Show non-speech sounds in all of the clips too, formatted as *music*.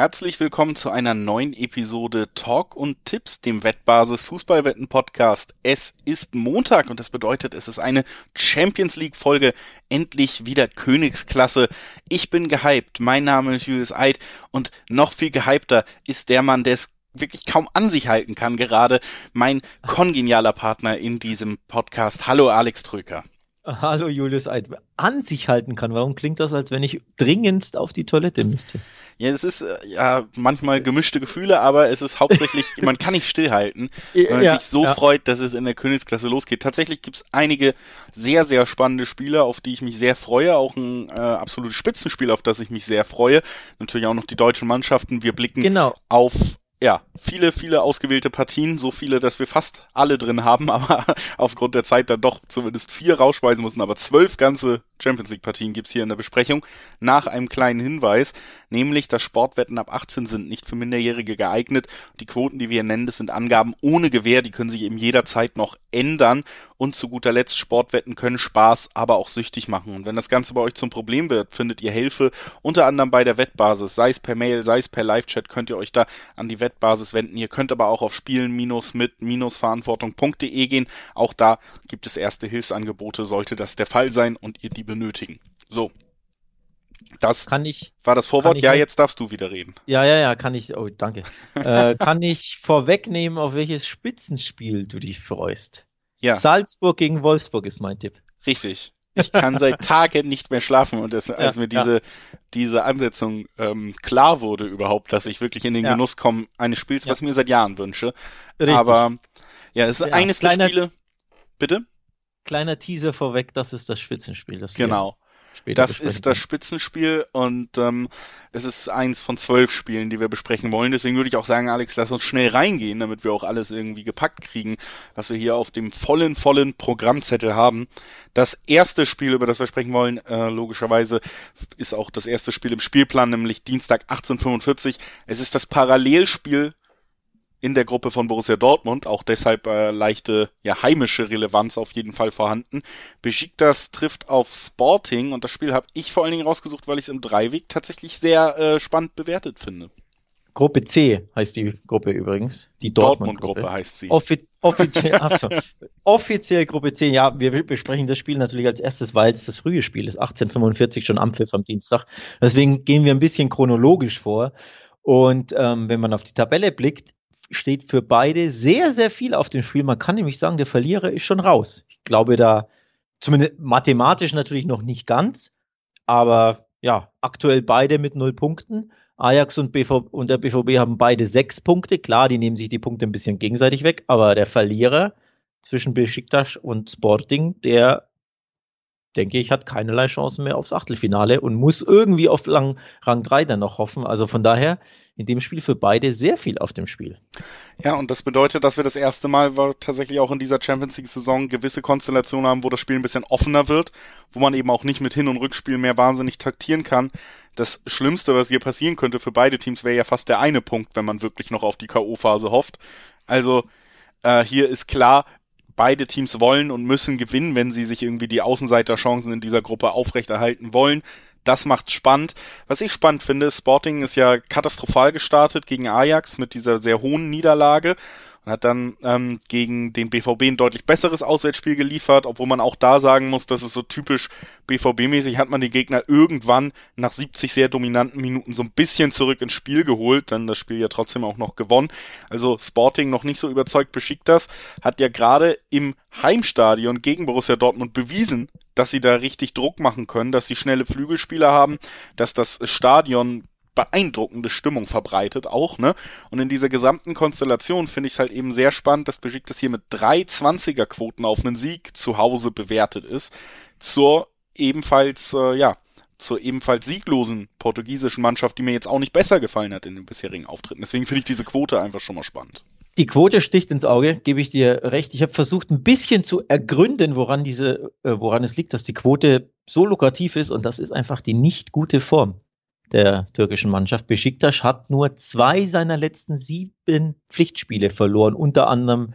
Herzlich willkommen zu einer neuen Episode Talk und Tipps, dem Wettbasis Fußballwetten Podcast. Es ist Montag und das bedeutet, es ist eine Champions League Folge. Endlich wieder Königsklasse. Ich bin gehypt. Mein Name ist Julius Eid und noch viel gehypter ist der Mann, der es wirklich kaum an sich halten kann gerade. Mein kongenialer Partner in diesem Podcast. Hallo Alex Trücker. Hallo Julius Eid. An sich halten kann. Warum klingt das, als wenn ich dringendst auf die Toilette müsste? Ja, es ist äh, ja manchmal gemischte Gefühle, aber es ist hauptsächlich, *laughs* man kann nicht stillhalten, wenn man ja, sich so ja. freut, dass es in der Königsklasse losgeht. Tatsächlich gibt's einige sehr, sehr spannende Spiele, auf die ich mich sehr freue. Auch ein äh, absolutes Spitzenspiel, auf das ich mich sehr freue. Natürlich auch noch die deutschen Mannschaften. Wir blicken genau. auf ja, viele, viele ausgewählte Partien, so viele, dass wir fast alle drin haben, *laughs* aber aufgrund der Zeit dann doch zumindest vier rausschmeißen mussten, aber zwölf ganze Champions League Partien gibt's hier in der Besprechung, nach einem kleinen Hinweis, nämlich, dass Sportwetten ab 18 sind nicht für Minderjährige geeignet. Die Quoten, die wir nennen, das sind Angaben ohne Gewähr, die können sich eben jederzeit noch ändern und zu guter Letzt, Sportwetten können Spaß, aber auch süchtig machen. Und wenn das Ganze bei euch zum Problem wird, findet ihr Hilfe, unter anderem bei der Wettbasis, sei es per Mail, sei es per Live-Chat, könnt ihr euch da an die Wettbasis wenden. Ihr könnt aber auch auf spielen-mit-verantwortung.de gehen. Auch da gibt es erste Hilfsangebote, sollte das der Fall sein und ihr die benötigen. So. Das kann ich, war das Vorwort. Ich, ja, jetzt darfst du wieder reden. Ja, ja, ja, kann ich. Oh, danke. *laughs* äh, kann ich vorwegnehmen, auf welches Spitzenspiel du dich freust? Ja. Salzburg gegen Wolfsburg ist mein Tipp. Richtig. Ich kann seit *laughs* Tagen nicht mehr schlafen und das, als ja, mir diese, ja. diese Ansetzung ähm, klar wurde überhaupt, dass ich wirklich in den ja. Genuss komme eines Spiels, was ich mir seit Jahren wünsche. Richtig. Aber ja, es ist eines der Spiele. Bitte? Kleiner Teaser vorweg, das ist das Spitzenspiel. Das genau. Das ist das Spitzenspiel und ähm, es ist eins von zwölf Spielen, die wir besprechen wollen. Deswegen würde ich auch sagen, Alex, lass uns schnell reingehen, damit wir auch alles irgendwie gepackt kriegen, was wir hier auf dem vollen, vollen Programmzettel haben. Das erste Spiel, über das wir sprechen wollen, äh, logischerweise ist auch das erste Spiel im Spielplan, nämlich Dienstag 1845. Es ist das Parallelspiel in der Gruppe von Borussia Dortmund, auch deshalb äh, leichte ja, heimische Relevanz auf jeden Fall vorhanden. Besiktas trifft auf Sporting und das Spiel habe ich vor allen Dingen rausgesucht, weil ich es im Dreiweg tatsächlich sehr äh, spannend bewertet finde. Gruppe C heißt die Gruppe übrigens. Die Dortmund-Gruppe Dortmund heißt sie. Offi offiziell, achso, *laughs* offiziell Gruppe C. Ja, wir besprechen das Spiel natürlich als erstes, weil es das frühe Spiel ist. 1845 schon am Pfiff am Dienstag. Deswegen gehen wir ein bisschen chronologisch vor. Und ähm, wenn man auf die Tabelle blickt, steht für beide sehr, sehr viel auf dem Spiel. Man kann nämlich sagen, der Verlierer ist schon raus. Ich glaube da, zumindest mathematisch natürlich noch nicht ganz, aber ja, aktuell beide mit null Punkten. Ajax und, BV und der BVB haben beide sechs Punkte. Klar, die nehmen sich die Punkte ein bisschen gegenseitig weg, aber der Verlierer zwischen Besiktas und Sporting, der denke ich, hat keinerlei Chancen mehr aufs Achtelfinale und muss irgendwie auf Rang, Rang 3 dann noch hoffen. Also von daher in dem Spiel für beide sehr viel auf dem Spiel. Ja, und das bedeutet, dass wir das erste Mal tatsächlich auch in dieser Champions League-Saison gewisse Konstellationen haben, wo das Spiel ein bisschen offener wird, wo man eben auch nicht mit Hin- und Rückspiel mehr wahnsinnig taktieren kann. Das Schlimmste, was hier passieren könnte für beide Teams, wäre ja fast der eine Punkt, wenn man wirklich noch auf die K.O.-Phase hofft. Also äh, hier ist klar, beide Teams wollen und müssen gewinnen, wenn sie sich irgendwie die Außenseiterchancen in dieser Gruppe aufrechterhalten wollen. Das macht's spannend. Was ich spannend finde, Sporting ist ja katastrophal gestartet gegen Ajax mit dieser sehr hohen Niederlage und hat dann ähm, gegen den BVB ein deutlich besseres Auswärtsspiel geliefert, obwohl man auch da sagen muss, dass es so typisch BVB-mäßig hat man die Gegner irgendwann nach 70 sehr dominanten Minuten so ein bisschen zurück ins Spiel geholt, dann das Spiel ja trotzdem auch noch gewonnen. Also Sporting noch nicht so überzeugt beschickt das, hat ja gerade im Heimstadion gegen Borussia Dortmund bewiesen, dass sie da richtig Druck machen können, dass sie schnelle Flügelspieler haben, dass das Stadion beeindruckende Stimmung verbreitet auch, ne? Und in dieser gesamten Konstellation finde ich es halt eben sehr spannend, dass Besiktas hier mit drei 20er Quoten auf einen Sieg zu Hause bewertet ist, zur ebenfalls, äh, ja, zur ebenfalls sieglosen portugiesischen Mannschaft, die mir jetzt auch nicht besser gefallen hat in den bisherigen Auftritten. Deswegen finde ich diese Quote einfach schon mal spannend. Die Quote sticht ins Auge, gebe ich dir recht. Ich habe versucht, ein bisschen zu ergründen, woran diese, äh, woran es liegt, dass die Quote so lukrativ ist, und das ist einfach die nicht gute Form der türkischen Mannschaft. Besiktas hat nur zwei seiner letzten sieben Pflichtspiele verloren, unter anderem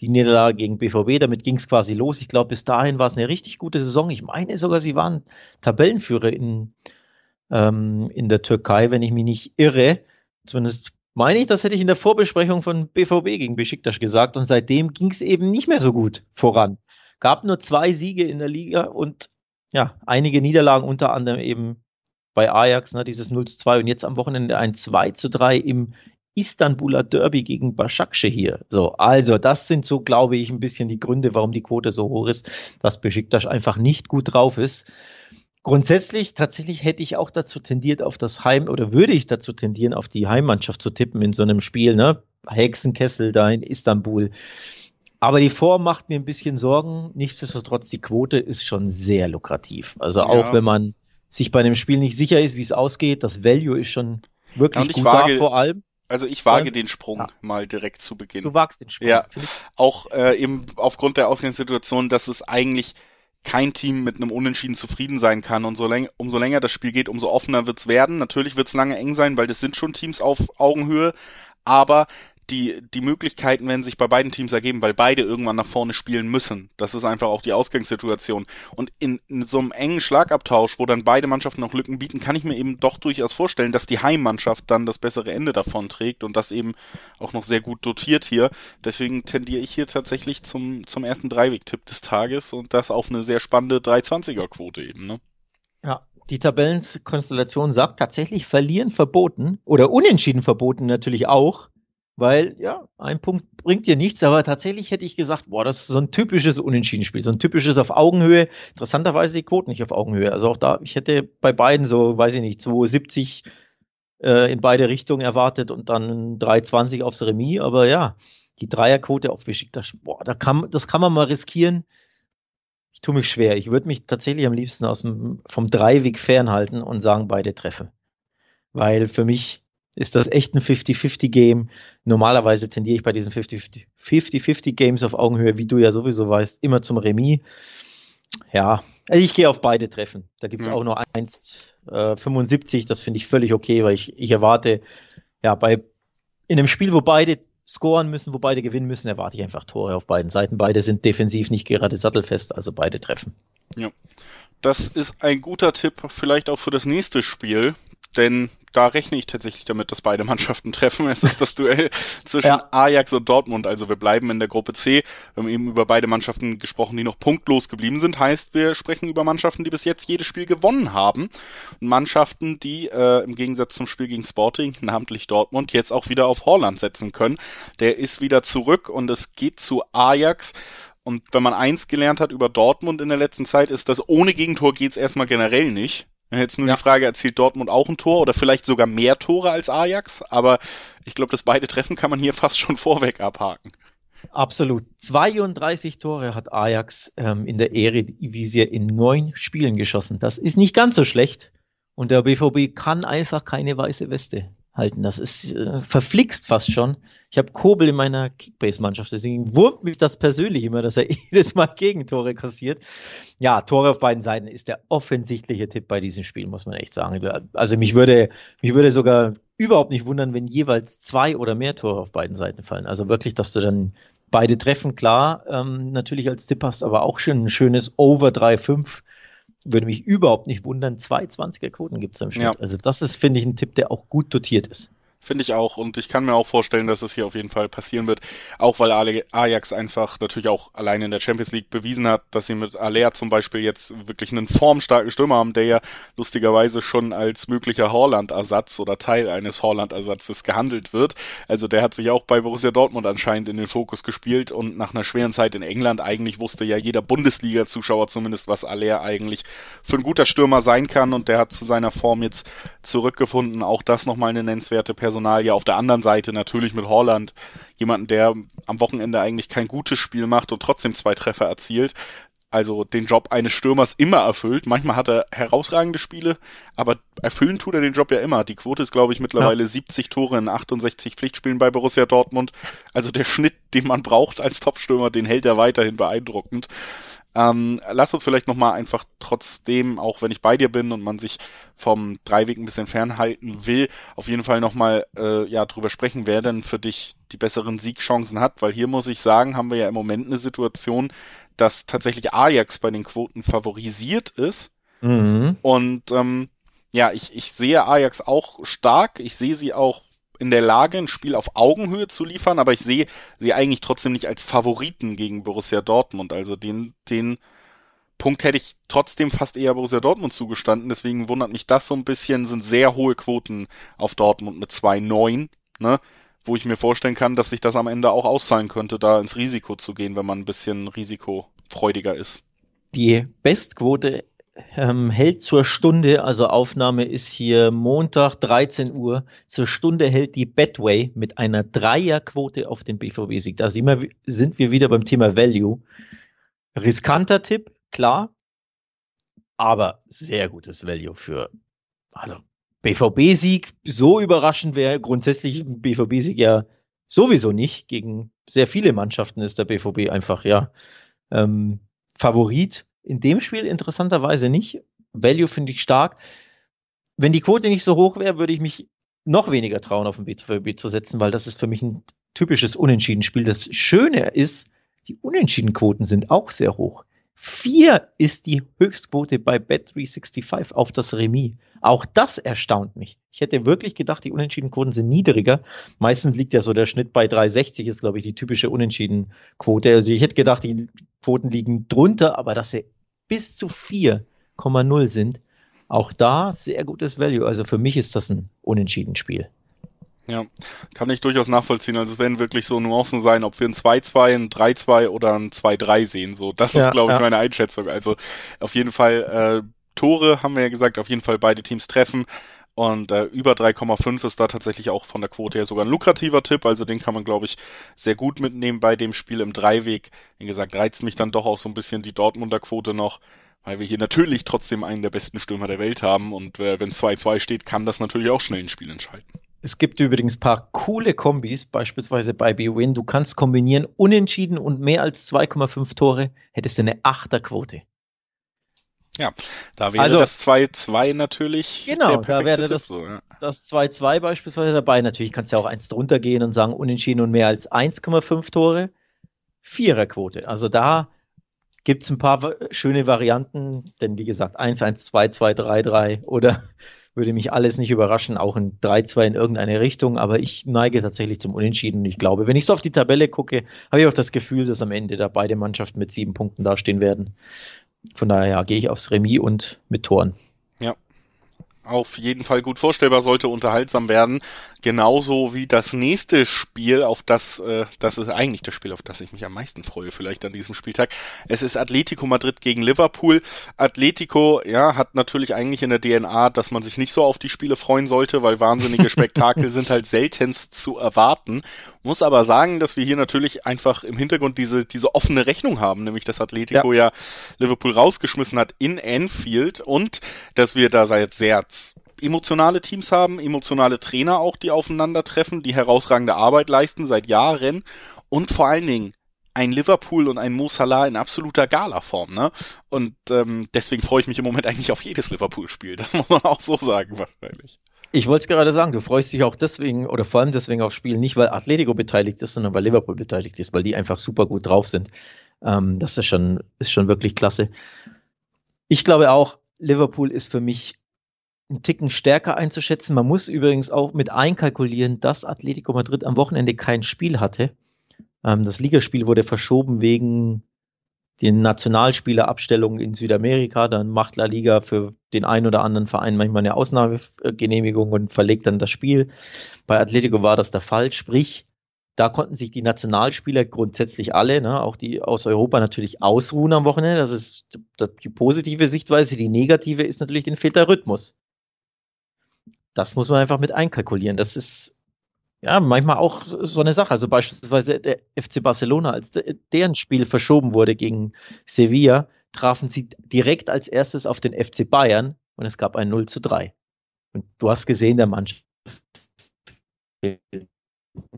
die Niederlage gegen BVB. Damit ging es quasi los. Ich glaube, bis dahin war es eine richtig gute Saison. Ich meine sogar, sie waren Tabellenführer in, ähm, in der Türkei, wenn ich mich nicht irre. Zumindest meine ich, das hätte ich in der Vorbesprechung von BVB gegen Besiktas gesagt und seitdem ging es eben nicht mehr so gut voran. Gab nur zwei Siege in der Liga und ja, einige Niederlagen, unter anderem eben bei Ajax, ne, dieses 0 zu 2 und jetzt am Wochenende ein 2 zu 3 im Istanbuler Derby gegen Başakşehir hier. So, also das sind so, glaube ich, ein bisschen die Gründe, warum die Quote so hoch ist, dass Besiktas einfach nicht gut drauf ist. Grundsätzlich, tatsächlich hätte ich auch dazu tendiert, auf das Heim oder würde ich dazu tendieren, auf die Heimmannschaft zu tippen in so einem Spiel, ne? Hexenkessel da in Istanbul. Aber die Form macht mir ein bisschen Sorgen. Nichtsdestotrotz, die Quote ist schon sehr lukrativ. Also auch ja. wenn man sich bei einem Spiel nicht sicher ist, wie es ausgeht, das Value ist schon wirklich gut wage, da vor allem. Also ich wage den Sprung ja. mal direkt zu Beginn. Du wagst den Sprung. Ja, auch äh, eben aufgrund der Ausgangssituation, dass es eigentlich kein Team mit einem Unentschieden zufrieden sein kann. Und so läng umso länger das Spiel geht, umso offener wird's werden. Natürlich wird's lange eng sein, weil das sind schon Teams auf Augenhöhe. Aber die, die Möglichkeiten werden sich bei beiden Teams ergeben, weil beide irgendwann nach vorne spielen müssen. Das ist einfach auch die Ausgangssituation. Und in, in so einem engen Schlagabtausch, wo dann beide Mannschaften noch Lücken bieten, kann ich mir eben doch durchaus vorstellen, dass die Heimmannschaft dann das bessere Ende davon trägt und das eben auch noch sehr gut dotiert hier. Deswegen tendiere ich hier tatsächlich zum, zum ersten Dreiweg-Tipp des Tages und das auf eine sehr spannende 320er-Quote eben, ne? Ja, die Tabellenkonstellation sagt tatsächlich verlieren verboten oder unentschieden verboten natürlich auch weil ja, ein Punkt bringt dir nichts, aber tatsächlich hätte ich gesagt, boah, das ist so ein typisches Unentschieden-Spiel, so ein typisches auf Augenhöhe. Interessanterweise die Quote nicht auf Augenhöhe. Also auch da, ich hätte bei beiden so, weiß ich nicht, 270 äh, in beide Richtungen erwartet und dann 320 aufs Remis, aber ja, die Dreierquote auf Besiktas, boah, da kann, das kann man mal riskieren. Ich tue mich schwer. Ich würde mich tatsächlich am liebsten aus dem, vom Dreiweg fernhalten und sagen, beide treffen. Weil für mich ist das echt ein 50-50-Game. Normalerweise tendiere ich bei diesen 50-50-Games auf Augenhöhe, wie du ja sowieso weißt, immer zum Remis. Ja, also ich gehe auf beide Treffen. Da gibt es ja. auch nur 1,75, äh, das finde ich völlig okay, weil ich, ich erwarte, ja, bei in einem Spiel, wo beide scoren müssen, wo beide gewinnen müssen, erwarte ich einfach Tore auf beiden Seiten. Beide sind defensiv nicht gerade sattelfest, also beide treffen. Ja. Das ist ein guter Tipp, vielleicht auch für das nächste Spiel denn da rechne ich tatsächlich damit, dass beide Mannschaften *laughs* treffen. Es ist das Duell *laughs* zwischen ja. Ajax und Dortmund. Also wir bleiben in der Gruppe C. Wir haben eben über beide Mannschaften gesprochen, die noch punktlos geblieben sind. Heißt, wir sprechen über Mannschaften, die bis jetzt jedes Spiel gewonnen haben. Und Mannschaften, die äh, im Gegensatz zum Spiel gegen Sporting, *laughs* namentlich Dortmund, jetzt auch wieder auf Holland setzen können. Der ist wieder zurück und es geht zu Ajax. Und wenn man eins gelernt hat über Dortmund in der letzten Zeit, ist, dass ohne Gegentor geht's erstmal generell nicht. Jetzt nur ja. die Frage, erzielt Dortmund auch ein Tor oder vielleicht sogar mehr Tore als Ajax? Aber ich glaube, das beide Treffen kann man hier *laughs* fast schon vorweg abhaken. Absolut. 32 Tore hat Ajax ähm, in der Eredivisie in neun Spielen geschossen. Das ist nicht ganz so schlecht. Und der BVB kann einfach keine weiße Weste halten. Das ist äh, verflixt fast schon. Ich habe Kobel in meiner Kickbase-Mannschaft, deswegen wurmt mich das persönlich immer, dass er *laughs* jedes Mal Gegentore kassiert. Ja, Tore auf beiden Seiten ist der offensichtliche Tipp bei diesem Spiel, muss man echt sagen. Also mich würde, mich würde sogar überhaupt nicht wundern, wenn jeweils zwei oder mehr Tore auf beiden Seiten fallen. Also wirklich, dass du dann beide treffen, klar, ähm, natürlich als Tipp hast, aber auch schon ein schönes Over 3-5 würde mich überhaupt nicht wundern, zwei 20er Quoten gibt es im Schnitt. Ja. Also das ist, finde ich, ein Tipp, der auch gut dotiert ist. Finde ich auch. Und ich kann mir auch vorstellen, dass es hier auf jeden Fall passieren wird. Auch weil Ajax einfach natürlich auch alleine in der Champions League bewiesen hat, dass sie mit Alea zum Beispiel jetzt wirklich einen formstarken Stürmer haben, der ja lustigerweise schon als möglicher Horland-Ersatz oder Teil eines Horland-Ersatzes gehandelt wird. Also der hat sich auch bei Borussia Dortmund anscheinend in den Fokus gespielt und nach einer schweren Zeit in England eigentlich wusste ja jeder Bundesliga-Zuschauer zumindest, was Alea eigentlich für ein guter Stürmer sein kann und der hat zu seiner Form jetzt zurückgefunden. Auch das nochmal eine nennenswerte Person Personal ja auf der anderen Seite natürlich mit Holland jemanden, der am Wochenende eigentlich kein gutes Spiel macht und trotzdem zwei Treffer erzielt. Also den Job eines Stürmers immer erfüllt. Manchmal hat er herausragende Spiele, aber erfüllen tut er den Job ja immer. Die Quote ist, glaube ich, mittlerweile ja. 70 Tore in 68 Pflichtspielen bei Borussia Dortmund. Also der Schnitt, den man braucht als Topstürmer, den hält er weiterhin beeindruckend. Ähm, lass uns vielleicht nochmal einfach trotzdem, auch wenn ich bei dir bin und man sich vom Dreiweg ein bisschen fernhalten will, auf jeden Fall nochmal äh, ja, drüber sprechen, wer denn für dich die besseren Siegchancen hat, weil hier muss ich sagen, haben wir ja im Moment eine Situation, dass tatsächlich Ajax bei den Quoten favorisiert ist. Mhm. Und ähm, ja, ich, ich sehe Ajax auch stark, ich sehe sie auch in der Lage, ein Spiel auf Augenhöhe zu liefern, aber ich sehe sie eigentlich trotzdem nicht als Favoriten gegen Borussia Dortmund. Also den, den Punkt hätte ich trotzdem fast eher Borussia Dortmund zugestanden. Deswegen wundert mich das so ein bisschen, sind sehr hohe Quoten auf Dortmund mit 2,9, ne? Wo ich mir vorstellen kann, dass sich das am Ende auch auszahlen könnte, da ins Risiko zu gehen, wenn man ein bisschen risikofreudiger ist. Die Bestquote ähm, hält zur Stunde, also Aufnahme ist hier Montag 13 Uhr, zur Stunde hält die Betway mit einer Dreierquote auf den BVB-Sieg. Da sind wir, wieder beim Thema Value. Riskanter Tipp, klar, aber sehr gutes Value für, also BVB-Sieg, so überraschend wäre grundsätzlich ein BVB-Sieg ja sowieso nicht. Gegen sehr viele Mannschaften ist der BVB einfach, ja, ähm, Favorit. In dem Spiel interessanterweise nicht. Value finde ich stark. Wenn die Quote nicht so hoch wäre, würde ich mich noch weniger trauen, auf den BVB zu setzen, weil das ist für mich ein typisches Unentschieden-Spiel. Das Schöne ist, die Unentschieden-Quoten sind auch sehr hoch. Vier ist die Höchstquote bei Bet365 auf das Remis. Auch das erstaunt mich. Ich hätte wirklich gedacht, die Unentschiedenquoten sind niedriger. Meistens liegt ja so der Schnitt bei 360, ist glaube ich die typische Unentschiedenquote. Also ich hätte gedacht, die Quoten liegen drunter, aber dass sie bis zu 4,0 sind, auch da sehr gutes Value. Also für mich ist das ein Unentschieden-Spiel. Ja, kann ich durchaus nachvollziehen. Also es werden wirklich so Nuancen sein, ob wir ein 2-2, ein 3-2 oder ein 2-3 sehen. So, das ja, ist, glaube ich, ja. meine Einschätzung. Also auf jeden Fall äh, Tore haben wir ja gesagt, auf jeden Fall beide Teams treffen. Und äh, über 3,5 ist da tatsächlich auch von der Quote her sogar ein lukrativer Tipp. Also den kann man, glaube ich, sehr gut mitnehmen bei dem Spiel im Dreiweg. Wie gesagt, reizt mich dann doch auch so ein bisschen die Dortmunder Quote noch, weil wir hier natürlich trotzdem einen der besten Stürmer der Welt haben. Und äh, wenn 2-2 steht, kann das natürlich auch schnell ein Spiel entscheiden. Es gibt übrigens paar coole Kombis, beispielsweise bei B-Win. Du kannst kombinieren unentschieden und mehr als 2,5 Tore, hättest du eine Achterquote. Ja, da wäre also, das 2-2 natürlich. Genau, da wäre das, so, ja. das 2-2 beispielsweise dabei. Natürlich kannst du ja auch eins drunter gehen und sagen, unentschieden und mehr als 1,5 Tore. Viererquote. Also da gibt es ein paar schöne Varianten, denn wie gesagt, 1-1, 2-2, 3-3 oder *laughs* würde mich alles nicht überraschen, auch ein 3-2 in irgendeine Richtung, aber ich neige tatsächlich zum Unentschieden und ich glaube, wenn ich so auf die Tabelle gucke, habe ich auch das Gefühl, dass am Ende da beide Mannschaften mit sieben Punkten dastehen werden. Von daher ja, gehe ich aufs Remis und mit Toren. Auf jeden Fall gut vorstellbar, sollte unterhaltsam werden. Genauso wie das nächste Spiel, auf das, äh, das ist eigentlich das Spiel, auf das ich mich am meisten freue, vielleicht an diesem Spieltag. Es ist Atletico Madrid gegen Liverpool. Atletico, ja, hat natürlich eigentlich in der DNA, dass man sich nicht so auf die Spiele freuen sollte, weil wahnsinnige Spektakel *laughs* sind halt seltenst zu erwarten. Muss aber sagen, dass wir hier natürlich einfach im Hintergrund diese, diese offene Rechnung haben, nämlich dass Atletico ja, ja Liverpool rausgeschmissen hat in Anfield und dass wir da seit sehr emotionale Teams haben, emotionale Trainer auch, die aufeinandertreffen, die herausragende Arbeit leisten seit Jahren und vor allen Dingen ein Liverpool und ein Mo Salah in absoluter Gala-Form, ne? Und ähm, deswegen freue ich mich im Moment eigentlich auf jedes Liverpool-Spiel. Das *laughs* muss man auch so sagen wahrscheinlich. Ich wollte es gerade sagen, du freust dich auch deswegen oder vor allem deswegen aufs Spiel, nicht weil Atletico beteiligt ist, sondern weil Liverpool beteiligt ist, weil die einfach super gut drauf sind. Ähm, das ist schon, ist schon wirklich klasse. Ich glaube auch, Liverpool ist für mich einen Ticken stärker einzuschätzen. Man muss übrigens auch mit einkalkulieren, dass Atletico Madrid am Wochenende kein Spiel hatte. Ähm, das Ligaspiel wurde verschoben wegen den Nationalspielerabstellungen in Südamerika. Dann macht La Liga für den einen oder anderen Verein manchmal eine Ausnahmegenehmigung und verlegt dann das Spiel. Bei Atletico war das der Fall. Sprich, da konnten sich die Nationalspieler grundsätzlich alle, ne, auch die aus Europa natürlich ausruhen am Wochenende. Das ist die positive Sichtweise. Die negative ist natürlich den fehlt der Rhythmus das muss man einfach mit einkalkulieren. Das ist ja manchmal auch so eine Sache. Also beispielsweise der FC Barcelona, als deren Spiel verschoben wurde gegen Sevilla, trafen sie direkt als erstes auf den FC Bayern und es gab ein 0 zu 3. Und du hast gesehen, der Mannschaft.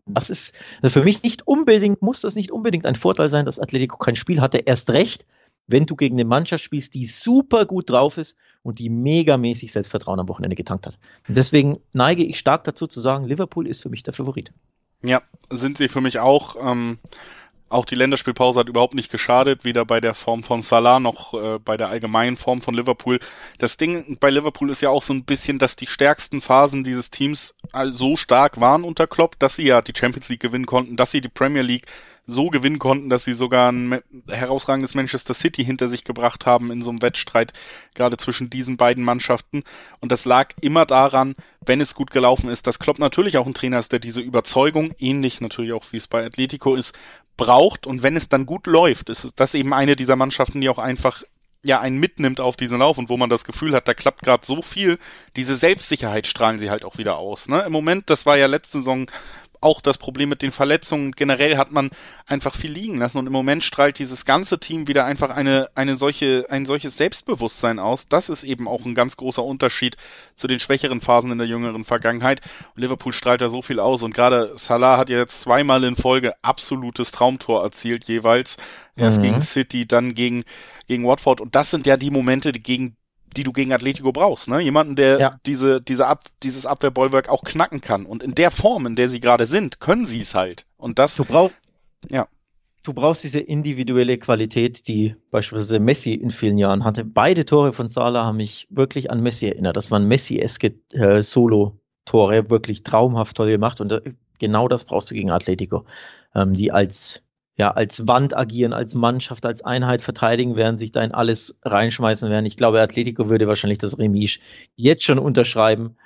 Das ist also für mich nicht unbedingt, muss das nicht unbedingt ein Vorteil sein, dass Atletico kein Spiel hatte. Erst recht, wenn du gegen eine Mannschaft spielst, die super gut drauf ist und die megamäßig Selbstvertrauen am Wochenende getankt hat. Und deswegen neige ich stark dazu zu sagen, Liverpool ist für mich der Favorit. Ja, sind sie für mich auch. Ähm, Auch die Länderspielpause hat überhaupt nicht geschadet, weder bei der Form von Salah noch äh, bei der allgemeinen Form von Liverpool. Das Ding bei Liverpool ist ja auch so ein bisschen, dass die stärksten Phasen dieses Teams so stark waren unter Klopp, dass sie ja die Champions League gewinnen konnten, dass sie die Premier League so gewinnen konnten, dass sie sogar ein herausragendes Manchester City hinter sich gebracht haben in so einem Wettstreit, gerade zwischen diesen beiden Mannschaften. Und das lag immer daran, wenn es gut gelaufen ist, dass Klopp natürlich auch ein Trainer ist, der diese Überzeugung, ähnlich natürlich auch wie es bei Atletico ist, braucht. Und wenn es dann gut läuft, ist das eben eine dieser Mannschaften, die auch einfach ja einen mitnimmt auf diesen Lauf und wo man das Gefühl hat, da klappt gerade so viel, diese Selbstsicherheit strahlen sie halt auch wieder aus. Ne? Im Moment, das war ja letzte Saison auch das Problem mit den Verletzungen. Generell hat man einfach viel liegen lassen und im Moment strahlt dieses ganze Team wieder einfach eine, eine solche, ein solches Selbstbewusstsein aus. Das ist eben auch ein ganz großer Unterschied zu den schwächeren Phasen in der jüngeren Vergangenheit. Und Liverpool strahlt da so viel aus und gerade Salah hat ja jetzt zweimal in Folge absolutes Traumtor erzielt jeweils. Erst mhm. gegen City, dann gegen, gegen Watford und das sind ja die Momente, die gegen die du gegen Atletico brauchst, ne? Jemanden, der ja. diese, diese Ab, dieses Abwehrbollwerk auch knacken kann. Und in der Form, in der sie gerade sind, können sie es halt. Und das. Du brauchst, ja. Du brauchst diese individuelle Qualität, die beispielsweise Messi in vielen Jahren hatte. Beide Tore von Salah haben mich wirklich an Messi erinnert. Das waren Messi-eske äh, Solo-Tore, wirklich traumhaft toll gemacht. Und äh, genau das brauchst du gegen Atletico, ähm, die als ja, als Wand agieren, als Mannschaft, als Einheit verteidigen werden, sich da in alles reinschmeißen werden. Ich glaube, Atletico würde wahrscheinlich das Remis jetzt schon unterschreiben.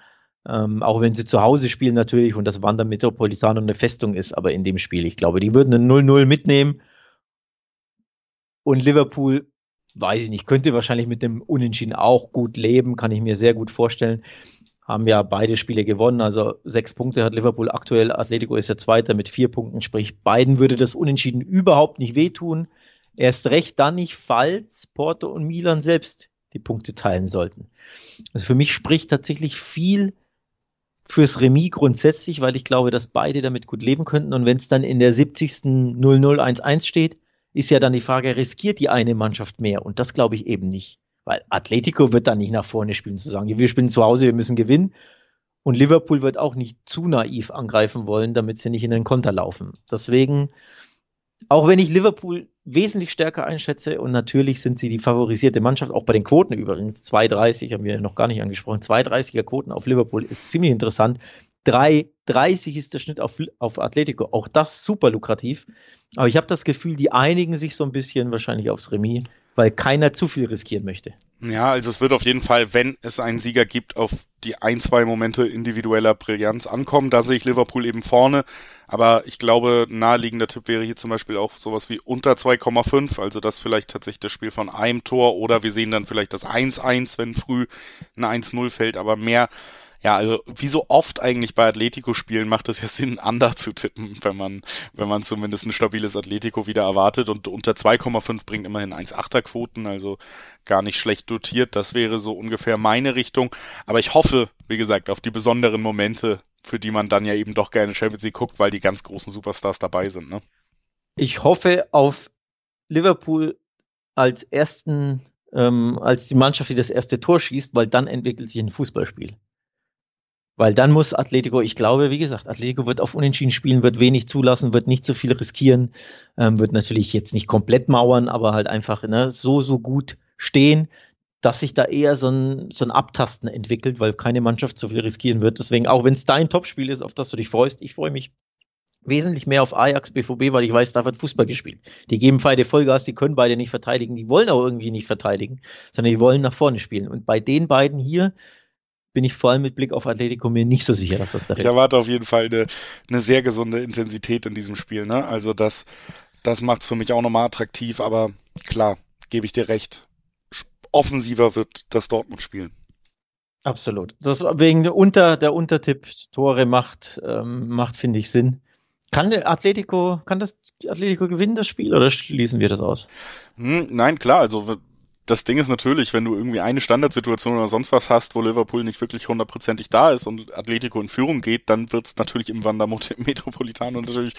Ähm, auch wenn sie zu Hause spielen natürlich und das Wander Metropolitano eine Festung ist, aber in dem Spiel, ich glaube, die würden ein 0-0 mitnehmen. Und Liverpool, weiß ich nicht, könnte wahrscheinlich mit dem Unentschieden auch gut leben, kann ich mir sehr gut vorstellen haben ja beide Spiele gewonnen. Also sechs Punkte hat Liverpool aktuell. Atletico ist ja Zweiter mit vier Punkten. Sprich, beiden würde das Unentschieden überhaupt nicht wehtun. Erst recht dann nicht, falls Porto und Milan selbst die Punkte teilen sollten. Also für mich spricht tatsächlich viel fürs Remis grundsätzlich, weil ich glaube, dass beide damit gut leben könnten. Und wenn es dann in der 70. 0011 steht, ist ja dann die Frage, riskiert die eine Mannschaft mehr? Und das glaube ich eben nicht. Weil Atletico wird da nicht nach vorne spielen, zu sagen, wir spielen zu Hause, wir müssen gewinnen. Und Liverpool wird auch nicht zu naiv angreifen wollen, damit sie nicht in den Konter laufen. Deswegen, auch wenn ich Liverpool wesentlich stärker einschätze und natürlich sind sie die favorisierte Mannschaft, auch bei den Quoten übrigens, 2,30 haben wir noch gar nicht angesprochen, 2,30er Quoten auf Liverpool ist ziemlich interessant. 3,30 ist der Schnitt auf, auf Atletico, auch das super lukrativ. Aber ich habe das Gefühl, die einigen sich so ein bisschen wahrscheinlich aufs Remis weil keiner zu viel riskieren möchte. Ja, also es wird auf jeden Fall, wenn es einen Sieger gibt, auf die ein, zwei Momente individueller Brillanz ankommen. Da sehe ich Liverpool eben vorne. Aber ich glaube, naheliegender Tipp wäre hier zum Beispiel auch sowas wie unter 2,5. Also das vielleicht tatsächlich das Spiel von einem Tor oder wir sehen dann vielleicht das 1-1, wenn früh ein 1-0 fällt. Aber mehr ja, also wie so oft eigentlich bei Atletico-Spielen macht es ja *laughs* Sinn, Under zu tippen, wenn man, wenn man zumindest ein stabiles Atletico wieder erwartet und unter 2,5 bringt immerhin 1,8er Quoten, also gar nicht schlecht dotiert. Das wäre so ungefähr meine Richtung. Aber ich hoffe, wie gesagt, auf die besonderen Momente, für die man dann ja eben doch gerne Champions League guckt, weil die ganz großen Superstars dabei sind, ne? Ich hoffe auf Liverpool als ersten, ähm, als die Mannschaft, die das erste Tor schießt, weil dann entwickelt sich ein Fußballspiel. Weil dann muss Atletico, ich glaube, wie gesagt, Atletico wird auf Unentschieden spielen, wird wenig zulassen, wird nicht so viel riskieren, ähm, wird natürlich jetzt nicht komplett mauern, aber halt einfach ne, so, so gut stehen, dass sich da eher so ein, so ein Abtasten entwickelt, weil keine Mannschaft so viel riskieren wird. Deswegen, auch wenn es dein Topspiel ist, auf das du dich freust, ich freue mich wesentlich mehr auf Ajax, BVB, weil ich weiß, da wird Fußball gespielt. Die geben beide Vollgas, die können beide nicht verteidigen, die wollen auch irgendwie nicht verteidigen, sondern die wollen nach vorne spielen. Und bei den beiden hier bin ich vor allem mit Blick auf Atletico mir nicht so sicher, dass das da Ich erwarte auf jeden Fall eine, eine sehr gesunde Intensität in diesem Spiel. Ne? Also das, das macht es für mich auch nochmal attraktiv, aber klar, gebe ich dir recht. Offensiver wird das Dortmund spielen. Absolut. Das wegen der, Unter, der Untertipp Tore macht, ähm, macht finde ich Sinn. Kann der Atletico, kann das Atletico gewinnen, das Spiel, oder schließen wir das aus? Hm, nein, klar, also das Ding ist natürlich, wenn du irgendwie eine Standardsituation oder sonst was hast, wo Liverpool nicht wirklich hundertprozentig da ist und Atletico in Führung geht, dann wird es natürlich im Wander Metropolitano natürlich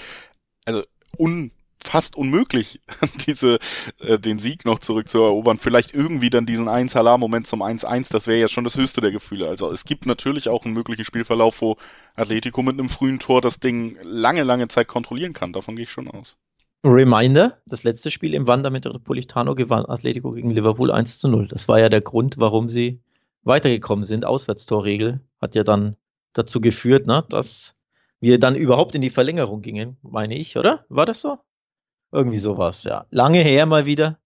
also un, fast unmöglich, *laughs* diese äh, den Sieg noch zurückzuerobern. Vielleicht irgendwie dann diesen 1 Moment zum 1-1, das wäre ja schon das höchste der Gefühle. Also es gibt natürlich auch einen möglichen Spielverlauf, wo Atletico mit einem frühen Tor das Ding lange, lange Zeit kontrollieren kann. Davon gehe ich schon aus. Reminder, das letzte Spiel im Wanda Metropolitano gewann Atletico gegen Liverpool 1 zu 0. Das war ja der Grund, warum sie weitergekommen sind. Auswärtstorregel hat ja dann dazu geführt, ne, dass wir dann überhaupt in die Verlängerung gingen, meine ich, oder? War das so? Irgendwie sowas, ja. Lange her mal wieder.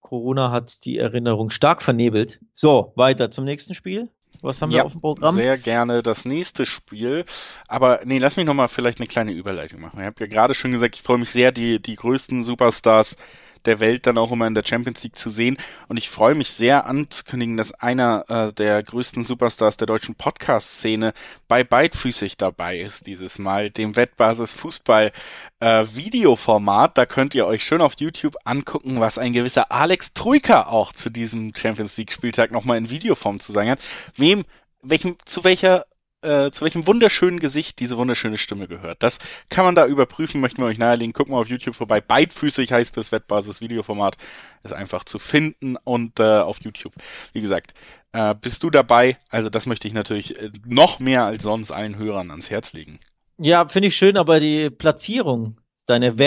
Corona hat die Erinnerung stark vernebelt. So, weiter zum nächsten Spiel. Was haben ja, wir auf dem Programm? Sehr gerne das nächste Spiel. Aber nee, lass mich nochmal vielleicht eine kleine Überleitung machen. Ich habe ja gerade schon gesagt, ich freue mich sehr, die, die größten Superstars der Welt dann auch immer in der Champions League zu sehen. Und ich freue mich sehr anzukündigen, dass einer äh, der größten Superstars der deutschen Podcast-Szene bei Beidfüßig dabei ist dieses Mal, dem Wettbasis Fußball äh, Videoformat. Da könnt ihr euch schön auf YouTube angucken, was ein gewisser Alex Troika auch zu diesem Champions League Spieltag nochmal in Videoform zu sagen hat. Wem welchem, zu welcher äh, zu welchem wunderschönen Gesicht diese wunderschöne Stimme gehört. Das kann man da überprüfen, möchten wir euch nahelegen. Guckt mal auf YouTube vorbei. Beidfüßig heißt das Wettbasis-Videoformat. Ist einfach zu finden und äh, auf YouTube. Wie gesagt, äh, bist du dabei? Also das möchte ich natürlich äh, noch mehr als sonst allen Hörern ans Herz legen. Ja, finde ich schön, aber die Platzierung, deine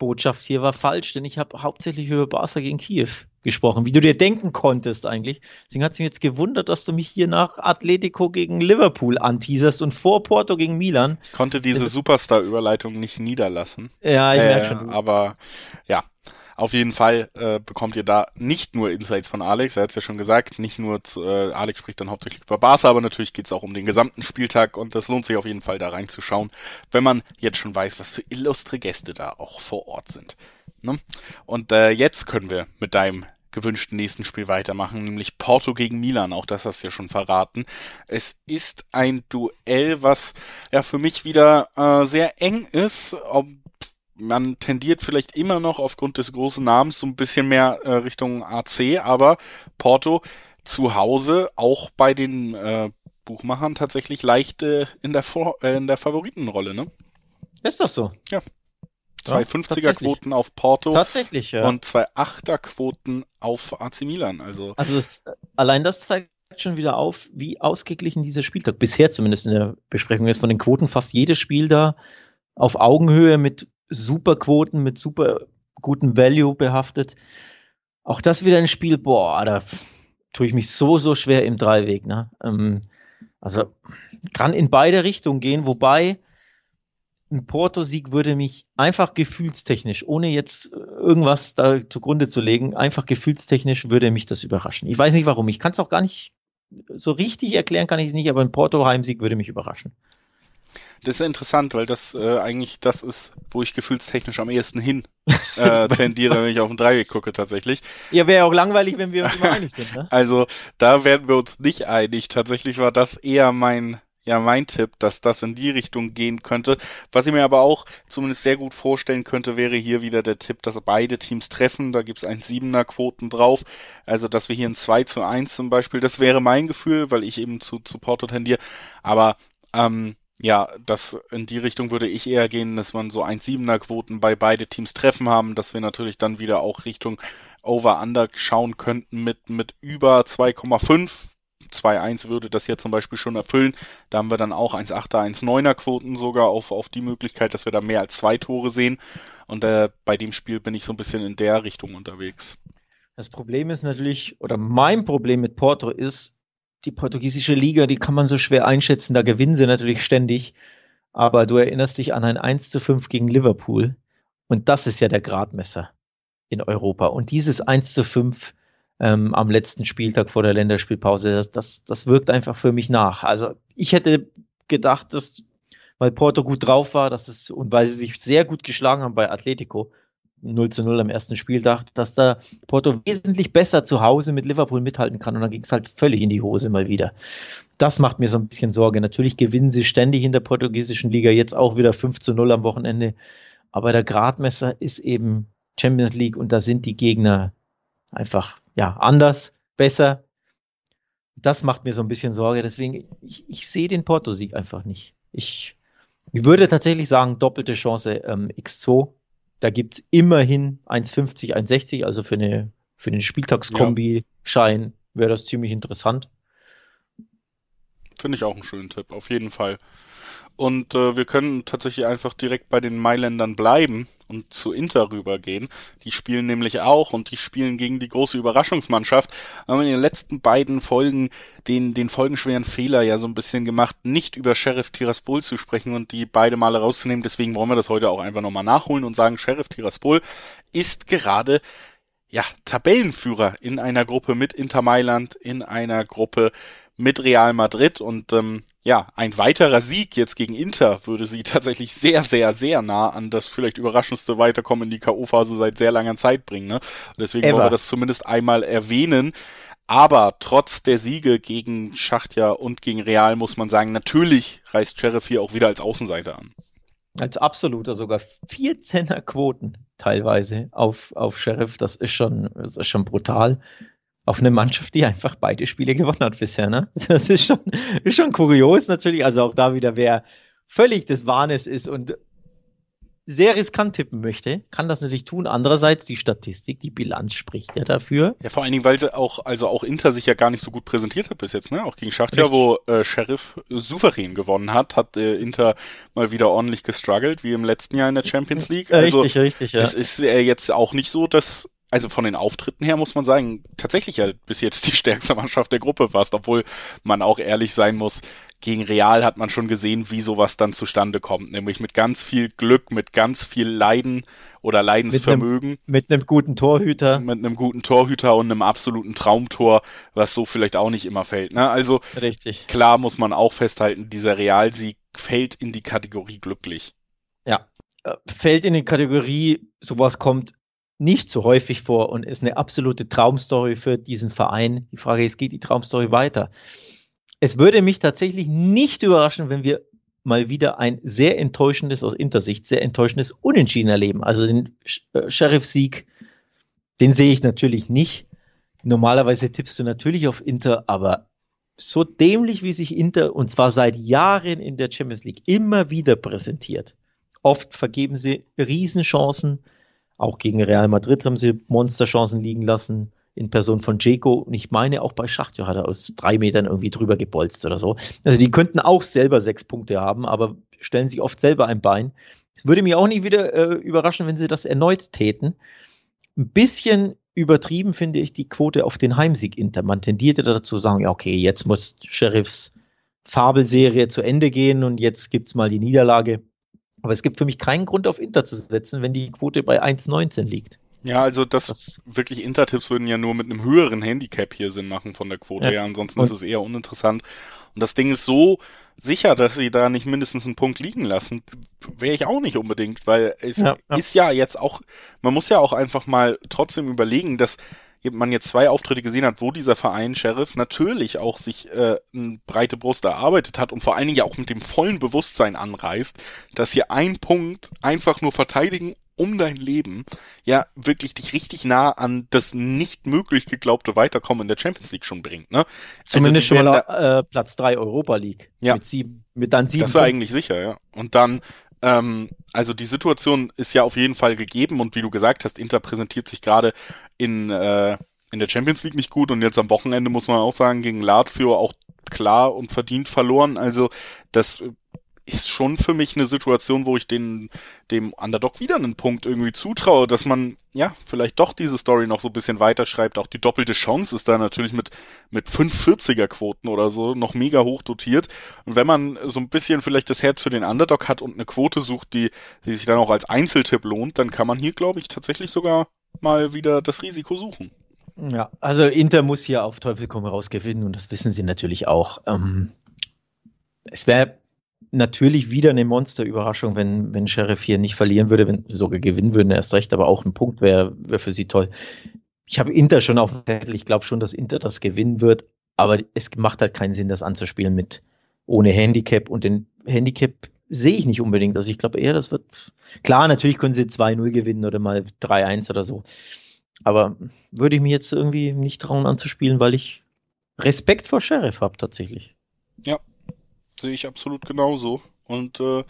Werbebotschaft hier war falsch, denn ich habe hauptsächlich über Barca gegen Kiew gesprochen, wie du dir denken konntest eigentlich. Deswegen hat es mich jetzt gewundert, dass du mich hier nach Atletico gegen Liverpool anteaserst und vor Porto gegen Milan. Ich konnte diese Superstar-Überleitung nicht niederlassen. Ja, ich äh, merke schon. Aber ja, auf jeden Fall äh, bekommt ihr da nicht nur Insights von Alex, er hat es ja schon gesagt, nicht nur zu, äh, Alex spricht dann hauptsächlich über Barca, aber natürlich geht es auch um den gesamten Spieltag und das lohnt sich auf jeden Fall da reinzuschauen, wenn man jetzt schon weiß, was für illustre Gäste da auch vor Ort sind. Ne? Und äh, jetzt können wir mit deinem gewünschten nächsten Spiel weitermachen, nämlich Porto gegen Milan. Auch das hast du ja schon verraten. Es ist ein Duell, was ja für mich wieder äh, sehr eng ist. Ob man tendiert vielleicht immer noch aufgrund des großen Namens so ein bisschen mehr äh, Richtung AC, aber Porto zu Hause auch bei den äh, Buchmachern tatsächlich leicht äh, in der Vor äh, in der Favoritenrolle, ne? Ist das so? Ja. Zwei ja, 50er-Quoten auf Porto. Tatsächlich, ja. Und zwei 8er-Quoten auf AC Milan. Also, also das, allein das zeigt schon wieder auf, wie ausgeglichen dieser Spieltag bisher zumindest in der Besprechung ist. Von den Quoten fast jedes Spiel da auf Augenhöhe mit super Quoten, mit super guten Value behaftet. Auch das wieder ein Spiel, boah, da tue ich mich so, so schwer im Dreiweg. Ne? Ähm, also kann in beide Richtungen gehen, wobei ein Porto-Sieg würde mich einfach gefühlstechnisch, ohne jetzt irgendwas da zugrunde zu legen, einfach gefühlstechnisch würde mich das überraschen. Ich weiß nicht warum. Ich kann es auch gar nicht so richtig erklären, kann ich es nicht, aber ein Porto-Heimsieg würde mich überraschen. Das ist interessant, weil das äh, eigentlich das ist, wo ich gefühlstechnisch am ehesten hin *laughs* äh, tendiere, wenn ich auf den Dreieck gucke tatsächlich. Ja, wäre auch langweilig, wenn wir uns immer einig sind. Ne? *laughs* Also da werden wir uns nicht einig. Tatsächlich war das eher mein ja mein Tipp, dass das in die Richtung gehen könnte. Was ich mir aber auch zumindest sehr gut vorstellen könnte, wäre hier wieder der Tipp, dass beide Teams treffen. Da gibt's ein Siebener Quoten drauf. Also, dass wir hier ein 2 zu 1 zum Beispiel, das wäre mein Gefühl, weil ich eben zu, zu Porto tendiere. Aber ähm, ja, das in die Richtung würde ich eher gehen, dass man so ein Siebener Quoten bei beide Teams treffen haben, dass wir natürlich dann wieder auch Richtung Over-Under schauen könnten mit, mit über 2,5 2-1 würde das hier zum Beispiel schon erfüllen. Da haben wir dann auch 1-8er, 1-9er Quoten sogar auf, auf die Möglichkeit, dass wir da mehr als zwei Tore sehen. Und äh, bei dem Spiel bin ich so ein bisschen in der Richtung unterwegs. Das Problem ist natürlich, oder mein Problem mit Porto ist, die portugiesische Liga, die kann man so schwer einschätzen, da gewinnen sie natürlich ständig. Aber du erinnerst dich an ein 1 zu 5 gegen Liverpool. Und das ist ja der Gradmesser in Europa. Und dieses 1 zu 5 ähm, am letzten Spieltag vor der Länderspielpause. Das, das, das wirkt einfach für mich nach. Also ich hätte gedacht, dass, weil Porto gut drauf war, dass es, und weil sie sich sehr gut geschlagen haben bei Atletico, 0 zu 0 am ersten Spieltag, dass da Porto wesentlich besser zu Hause mit Liverpool mithalten kann und dann ging es halt völlig in die Hose mal wieder. Das macht mir so ein bisschen Sorge. Natürlich gewinnen sie ständig in der portugiesischen Liga, jetzt auch wieder 5 zu 0 am Wochenende. Aber der Gradmesser ist eben Champions League und da sind die Gegner einfach ja anders, besser. Das macht mir so ein bisschen Sorge. Deswegen, ich, ich sehe den Porto-Sieg einfach nicht. Ich, ich würde tatsächlich sagen, doppelte Chance ähm, X2. Da gibt es immerhin 1,50, 1,60, also für eine für den Spieltagskombi-Schein wäre das ziemlich interessant. Finde ich auch einen schönen Tipp, auf jeden Fall. Und äh, wir können tatsächlich einfach direkt bei den Mailändern bleiben und zu Inter rübergehen. Die spielen nämlich auch und die spielen gegen die große Überraschungsmannschaft. Haben in den letzten beiden Folgen den, den folgenschweren Fehler ja so ein bisschen gemacht, nicht über Sheriff Tiraspol zu sprechen und die beide Male rauszunehmen. Deswegen wollen wir das heute auch einfach nochmal nachholen und sagen, Sheriff Tiraspol ist gerade ja, Tabellenführer in einer Gruppe mit Inter Mailand, in einer Gruppe mit Real Madrid und ähm, ja, ein weiterer Sieg jetzt gegen Inter würde sie tatsächlich sehr, sehr, sehr nah an das vielleicht überraschendste Weiterkommen in die K.O.-Phase seit sehr langer Zeit bringen. Ne? deswegen Ever. wollen wir das zumindest einmal erwähnen. Aber trotz der Siege gegen Schachtja und gegen Real muss man sagen, natürlich reist Sheriff hier auch wieder als Außenseiter an. Als absoluter sogar 14er Quoten teilweise auf, auf Sheriff. Das ist schon, das ist schon brutal auf eine Mannschaft, die einfach beide Spiele gewonnen hat bisher. Ne? *laughs* Das ist schon, ist schon kurios natürlich. Also auch da wieder, wer völlig des Wahnes ist und sehr riskant tippen möchte, kann das natürlich tun. Andererseits die Statistik, die Bilanz spricht ja dafür. Ja, vor allen Dingen, weil sie auch, also auch Inter sich ja gar nicht so gut präsentiert hat bis jetzt, ne? Auch gegen Schachtja, wo äh, Sheriff souverän gewonnen hat, hat äh, Inter mal wieder ordentlich gestruggelt, wie im letzten Jahr in der Champions League. Also, richtig, richtig, ja. Es ist äh, jetzt auch nicht so, dass also von den Auftritten her muss man sagen, tatsächlich ja bis jetzt die *laughs* stärkste Mannschaft der Gruppe fast, obwohl man auch ehrlich sein muss, gegen Real hat man schon gesehen, wie sowas dann zustande kommt, nämlich mit ganz viel Glück, mit ganz viel Leiden oder Leidensvermögen. Mit einem, guten Torhüter. Mit einem guten Torhüter und einem absoluten Traumtor, was so vielleicht auch nicht immer fällt. Ne? Also Richtig. klar muss man auch festhalten, dieser Realsieg fällt in die Kategorie glücklich. Ja, äh, fällt in die Kategorie, sowas kommt nicht so häufig vor und ist eine absolute Traumstory für diesen Verein. Die Frage ist, geht die Traumstory weiter? Es würde mich tatsächlich nicht überraschen, wenn wir mal wieder ein sehr enttäuschendes, aus Intersicht, sehr enttäuschendes Unentschieden erleben. Also den äh, Sheriff-Sieg, den sehe ich natürlich nicht. Normalerweise tippst du natürlich auf Inter, aber so dämlich, wie sich Inter, und zwar seit Jahren in der Champions League, immer wieder präsentiert. Oft vergeben sie Riesenchancen, auch gegen Real Madrid haben sie Monsterchancen liegen lassen in Person von Jeko. Und ich meine, auch bei Schachtjo hat er aus drei Metern irgendwie drüber gebolzt oder so. Also die könnten auch selber sechs Punkte haben, aber stellen sich oft selber ein Bein. Es würde mich auch nicht wieder äh, überraschen, wenn sie das erneut täten. Ein bisschen übertrieben finde ich die Quote auf den Heimsieg Inter. Man tendierte dazu zu sagen, ja, okay, jetzt muss Sheriffs Fabelserie zu Ende gehen und jetzt gibt es mal die Niederlage. Aber es gibt für mich keinen Grund, auf Inter zu setzen, wenn die Quote bei 1,19 liegt. Ja, also das, das wirklich Intertipps würden ja nur mit einem höheren Handicap hier Sinn machen von der Quote ja. her. Ansonsten und ist es eher uninteressant. Und das Ding ist so sicher, dass sie da nicht mindestens einen Punkt liegen lassen, wäre ich auch nicht unbedingt, weil es ja, ja. ist ja jetzt auch, man muss ja auch einfach mal trotzdem überlegen, dass man jetzt zwei Auftritte gesehen hat, wo dieser Verein Sheriff natürlich auch sich äh, eine breite Brust erarbeitet hat und vor allen Dingen ja auch mit dem vollen Bewusstsein anreißt, dass hier ein Punkt einfach nur verteidigen um dein Leben ja wirklich dich richtig nah an das nicht möglich geglaubte Weiterkommen in der Champions League schon bringt. Ne? Also Zumindest also schon mal äh, Platz drei Europa League ja, mit sieben, mit dann sieben. Das ist eigentlich sicher, ja. Und dann ähm, also die Situation ist ja auf jeden Fall gegeben und wie du gesagt hast, Inter präsentiert sich gerade in, äh, in der Champions League nicht gut und jetzt am Wochenende muss man auch sagen, gegen Lazio auch klar und verdient verloren. Also das ist schon für mich eine Situation, wo ich den, dem Underdog wieder einen Punkt irgendwie zutraue, dass man, ja, vielleicht doch diese Story noch so ein bisschen weiterschreibt. Auch die doppelte Chance ist da natürlich mit, mit 540er Quoten oder so noch mega hoch dotiert. Und wenn man so ein bisschen vielleicht das Herz für den Underdog hat und eine Quote sucht, die, die sich dann auch als Einzeltipp lohnt, dann kann man hier, glaube ich, tatsächlich sogar mal wieder das Risiko suchen. Ja, also Inter muss hier auf Teufel komm raus gewinnen und das wissen sie natürlich auch. Ähm, es wäre natürlich wieder eine Monsterüberraschung, wenn, wenn Sheriff hier nicht verlieren würde, wenn sogar gewinnen würden, erst recht, aber auch ein Punkt wäre wär für sie toll. Ich habe Inter schon auf ich glaube schon, dass Inter das gewinnen wird, aber es macht halt keinen Sinn, das anzuspielen mit ohne Handicap und den Handicap sehe ich nicht unbedingt. Also ich glaube eher, das wird klar, natürlich können sie 2-0 gewinnen oder mal 3-1 oder so. Aber würde ich mir jetzt irgendwie nicht trauen anzuspielen, weil ich Respekt vor Sheriff habe tatsächlich. Ja, sehe ich absolut genauso. Und äh,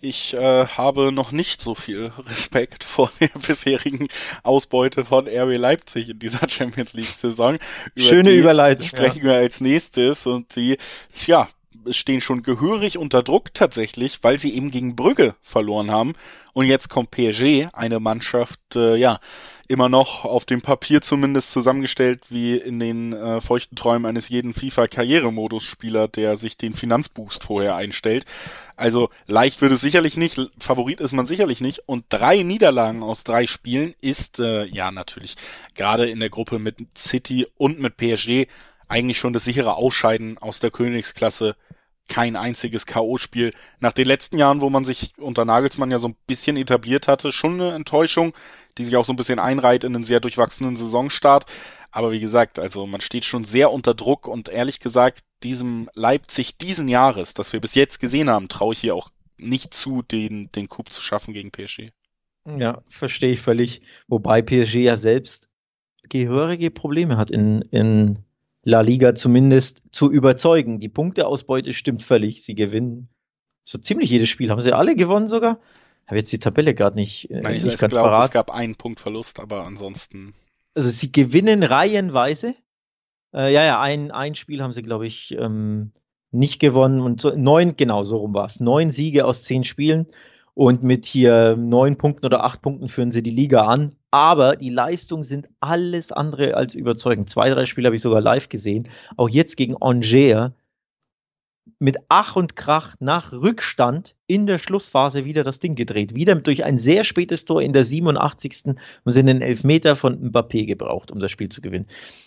ich äh, habe noch nicht so viel *laughs* Respekt vor der bisherigen Ausbeute von RB Leipzig in dieser *laughs* Champions League-Saison. Schöne Überleitung. Sprechen ja. wir als nächstes und die, ja, stehen schon gehörig unter Druck tatsächlich, weil sie eben gegen Brügge verloren haben. Und jetzt kommt PSG, eine Mannschaft, äh, ja, immer noch auf dem Papier zumindest zusammengestellt wie in den äh, feuchten Träumen eines jeden FIFA-Karrieremodus-Spieler, der sich den Finanzboost vorher einstellt. Also leicht wird es sicherlich nicht, Favorit ist man sicherlich nicht. Und drei Niederlagen aus drei Spielen ist äh, ja natürlich gerade in der Gruppe mit City und mit PSG eigentlich schon das sichere Ausscheiden aus der Königsklasse kein einziges K.O.-Spiel. Nach den letzten Jahren, wo man sich unter Nagelsmann ja so ein bisschen etabliert hatte, schon eine Enttäuschung, die sich auch so ein bisschen einreiht in einen sehr durchwachsenen Saisonstart. Aber wie gesagt, also man steht schon sehr unter Druck und ehrlich gesagt, diesem Leipzig diesen Jahres, das wir bis jetzt gesehen haben, traue ich hier auch nicht zu, den, den Coup zu schaffen gegen PSG. Ja, verstehe ich völlig. Wobei PSG ja selbst gehörige Probleme hat in, in La Liga zumindest zu überzeugen. Die Punkteausbeute stimmt völlig. Sie gewinnen so ziemlich jedes Spiel. Haben sie alle gewonnen sogar? Habe jetzt die Tabelle gerade nicht, äh, Nein, nicht ich ganz glaub, parat. Es gab einen Punkt Verlust, aber ansonsten. Also sie gewinnen reihenweise. Äh, ja, ja, ein, ein Spiel haben sie, glaube ich, ähm, nicht gewonnen. Und so, neun, genau so rum war es. Neun Siege aus zehn Spielen. Und mit hier neun Punkten oder acht Punkten führen sie die Liga an. Aber die Leistungen sind alles andere als überzeugend. Zwei, drei Spiele habe ich sogar live gesehen. Auch jetzt gegen Angers mit Ach und Krach nach Rückstand in der Schlussphase wieder das Ding gedreht. Wieder durch ein sehr spätes Tor in der 87. haben sie einen Elfmeter von Mbappé gebraucht, um das Spiel zu gewinnen.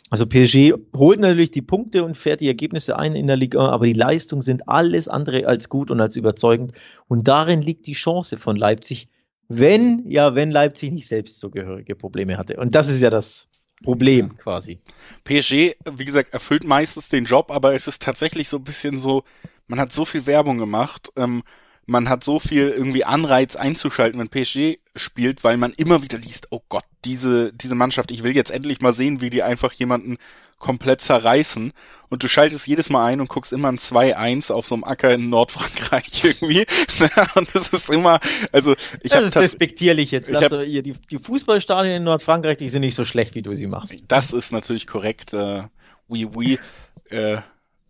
Also PSG holt natürlich die Punkte und fährt die Ergebnisse ein in der Liga, aber die Leistungen sind alles andere als gut und als überzeugend. Und darin liegt die Chance von Leipzig, wenn, ja, wenn Leipzig nicht selbst so gehörige Probleme hatte. Und das ist ja das Problem quasi. PSG, wie gesagt, erfüllt meistens den Job, aber es ist tatsächlich so ein bisschen so, man hat so viel Werbung gemacht, ähm, man hat so viel irgendwie Anreiz einzuschalten, wenn PSG spielt, weil man immer wieder liest, oh Gott, diese, diese Mannschaft, ich will jetzt endlich mal sehen, wie die einfach jemanden komplett zerreißen. Und du schaltest jedes Mal ein und guckst immer ein 2-1 auf so einem Acker in Nordfrankreich *laughs* irgendwie. *laughs* und das ist immer, also ich Das ist respektierlich jetzt. Also, ihr, die, die Fußballstadien in Nordfrankreich, die sind nicht so schlecht, wie du sie machst. Das ist natürlich korrekt. Äh, oui, oui. Äh,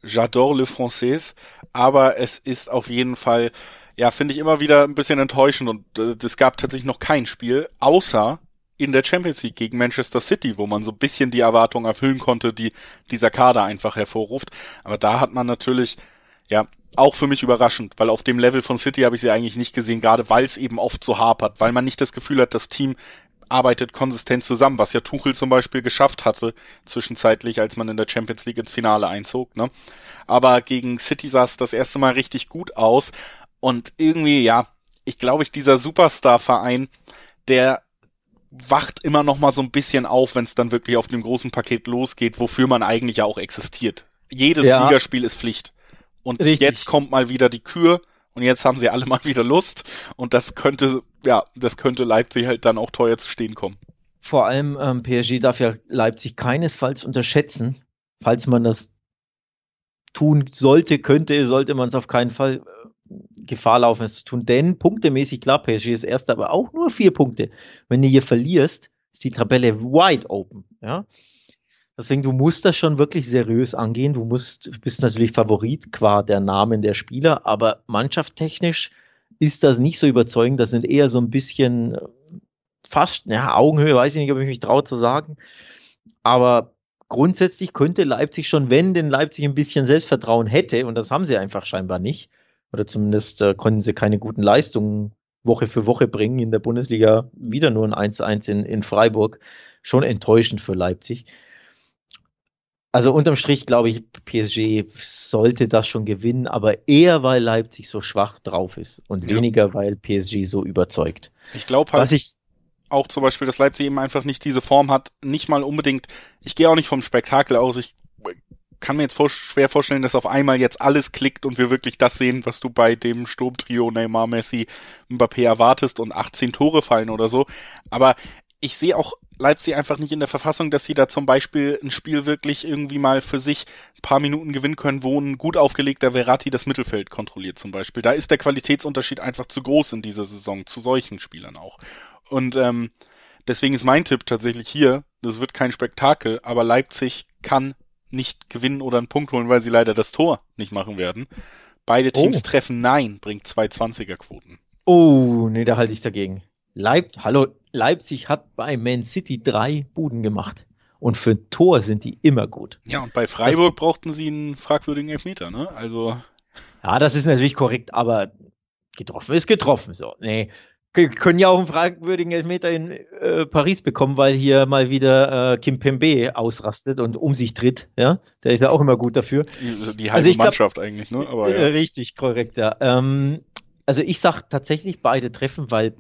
J'adore le français. Aber es ist auf jeden Fall ja, finde ich immer wieder ein bisschen enttäuschend und äh, es gab tatsächlich noch kein Spiel, außer in der Champions League gegen Manchester City, wo man so ein bisschen die Erwartungen erfüllen konnte, die dieser Kader einfach hervorruft. Aber da hat man natürlich, ja, auch für mich überraschend, weil auf dem Level von City habe ich sie eigentlich nicht gesehen, gerade weil es eben oft so hapert, weil man nicht das Gefühl hat, das Team arbeitet konsistent zusammen, was ja Tuchel zum Beispiel geschafft hatte, zwischenzeitlich, als man in der Champions League ins Finale einzog, ne? Aber gegen City sah es das erste Mal richtig gut aus und irgendwie, ja, ich glaube, ich dieser Superstar-Verein, der wacht immer noch mal so ein bisschen auf, wenn es dann wirklich auf dem großen Paket losgeht, wofür man eigentlich ja auch existiert. Jedes ja. Ligaspiel ist Pflicht. Und Richtig. jetzt kommt mal wieder die Kür und jetzt haben sie alle mal wieder Lust und das könnte, ja, das könnte Leipzig halt dann auch teuer zu stehen kommen. Vor allem ähm, PSG darf ja Leipzig keinesfalls unterschätzen, falls man das tun sollte, könnte, sollte man es auf keinen Fall Gefahr laufen, es zu tun. Denn punktemäßig, klar, PSG ist erster, aber auch nur vier Punkte. Wenn du hier verlierst, ist die Tabelle wide open. Ja? Deswegen, du musst das schon wirklich seriös angehen. Du musst, bist natürlich Favorit qua der Namen der Spieler, aber mannschaftstechnisch ist das nicht so überzeugend. Das sind eher so ein bisschen äh, fast, ja, Augenhöhe, weiß ich nicht, ob ich mich traue zu sagen. Aber grundsätzlich könnte Leipzig schon, wenn denn Leipzig ein bisschen Selbstvertrauen hätte, und das haben sie einfach scheinbar nicht, oder zumindest äh, konnten sie keine guten Leistungen Woche für Woche bringen. In der Bundesliga wieder nur ein 1-1 in, in Freiburg. Schon enttäuschend für Leipzig. Also unterm Strich glaube ich, PSG sollte das schon gewinnen, aber eher weil Leipzig so schwach drauf ist und ja. weniger weil PSG so überzeugt. Ich glaube halt, Was ich, auch zum Beispiel, dass Leipzig eben einfach nicht diese Form hat, nicht mal unbedingt, ich gehe auch nicht vom Spektakel aus, ich kann mir jetzt vor, schwer vorstellen, dass auf einmal jetzt alles klickt und wir wirklich das sehen, was du bei dem Sturmtrio Neymar, Messi, Mbappé erwartest und 18 Tore fallen oder so. Aber ich sehe auch Leipzig einfach nicht in der Verfassung, dass sie da zum Beispiel ein Spiel wirklich irgendwie mal für sich ein paar Minuten gewinnen können, wo ein gut aufgelegter Verratti das Mittelfeld kontrolliert zum Beispiel. Da ist der Qualitätsunterschied einfach zu groß in dieser Saison, zu solchen Spielern auch. Und ähm, deswegen ist mein Tipp tatsächlich hier, das wird kein Spektakel, aber Leipzig kann nicht gewinnen oder einen Punkt holen, weil sie leider das Tor nicht machen werden. Beide Teams oh. treffen Nein, bringt zwei 20er Quoten. Oh, nee, da halte ich dagegen. Leip Hallo, Leipzig hat bei Man City drei Buden gemacht. Und für ein Tor sind die immer gut. Ja, und bei Freiburg das, brauchten sie einen fragwürdigen Elfmeter, ne? Also. Ja, das ist natürlich korrekt, aber getroffen ist getroffen. So, nee. Können ja auch einen fragwürdigen Elfmeter in äh, Paris bekommen, weil hier mal wieder äh, Kim Pembe ausrastet und um sich tritt. Ja, der ist ja auch immer gut dafür. Die, die halbe also Mannschaft glaub, eigentlich, ne? Aber, ja. Richtig, korrekt, ja. Ähm, also ich sag tatsächlich beide treffen, weil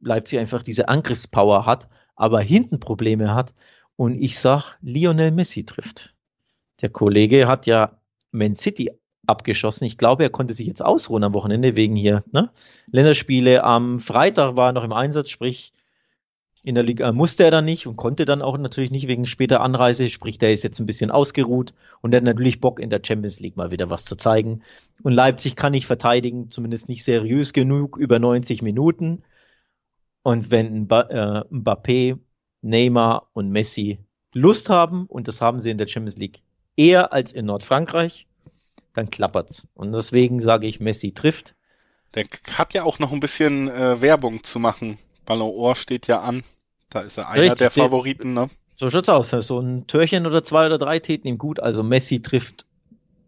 Leipzig einfach diese Angriffspower hat, aber hinten Probleme hat. Und ich sag, Lionel Messi trifft. Der Kollege hat ja Man City abgeschossen. Ich glaube, er konnte sich jetzt ausruhen am Wochenende wegen hier ne? Länderspiele. Am Freitag war er noch im Einsatz, sprich in der Liga musste er dann nicht und konnte dann auch natürlich nicht wegen später Anreise, sprich der ist jetzt ein bisschen ausgeruht und hat natürlich Bock in der Champions League mal wieder was zu zeigen. Und Leipzig kann nicht verteidigen, zumindest nicht seriös genug über 90 Minuten. Und wenn äh, Mbappé, Neymar und Messi Lust haben, und das haben sie in der Champions League eher als in Nordfrankreich, dann klappert's. Und deswegen sage ich, Messi trifft. Der hat ja auch noch ein bisschen äh, Werbung zu machen. Ballon Ohr steht ja an. Da ist er einer Richtig, der Favoriten, ne? So schaut's aus. So ein Törchen oder zwei oder drei täten ihm gut. Also Messi trifft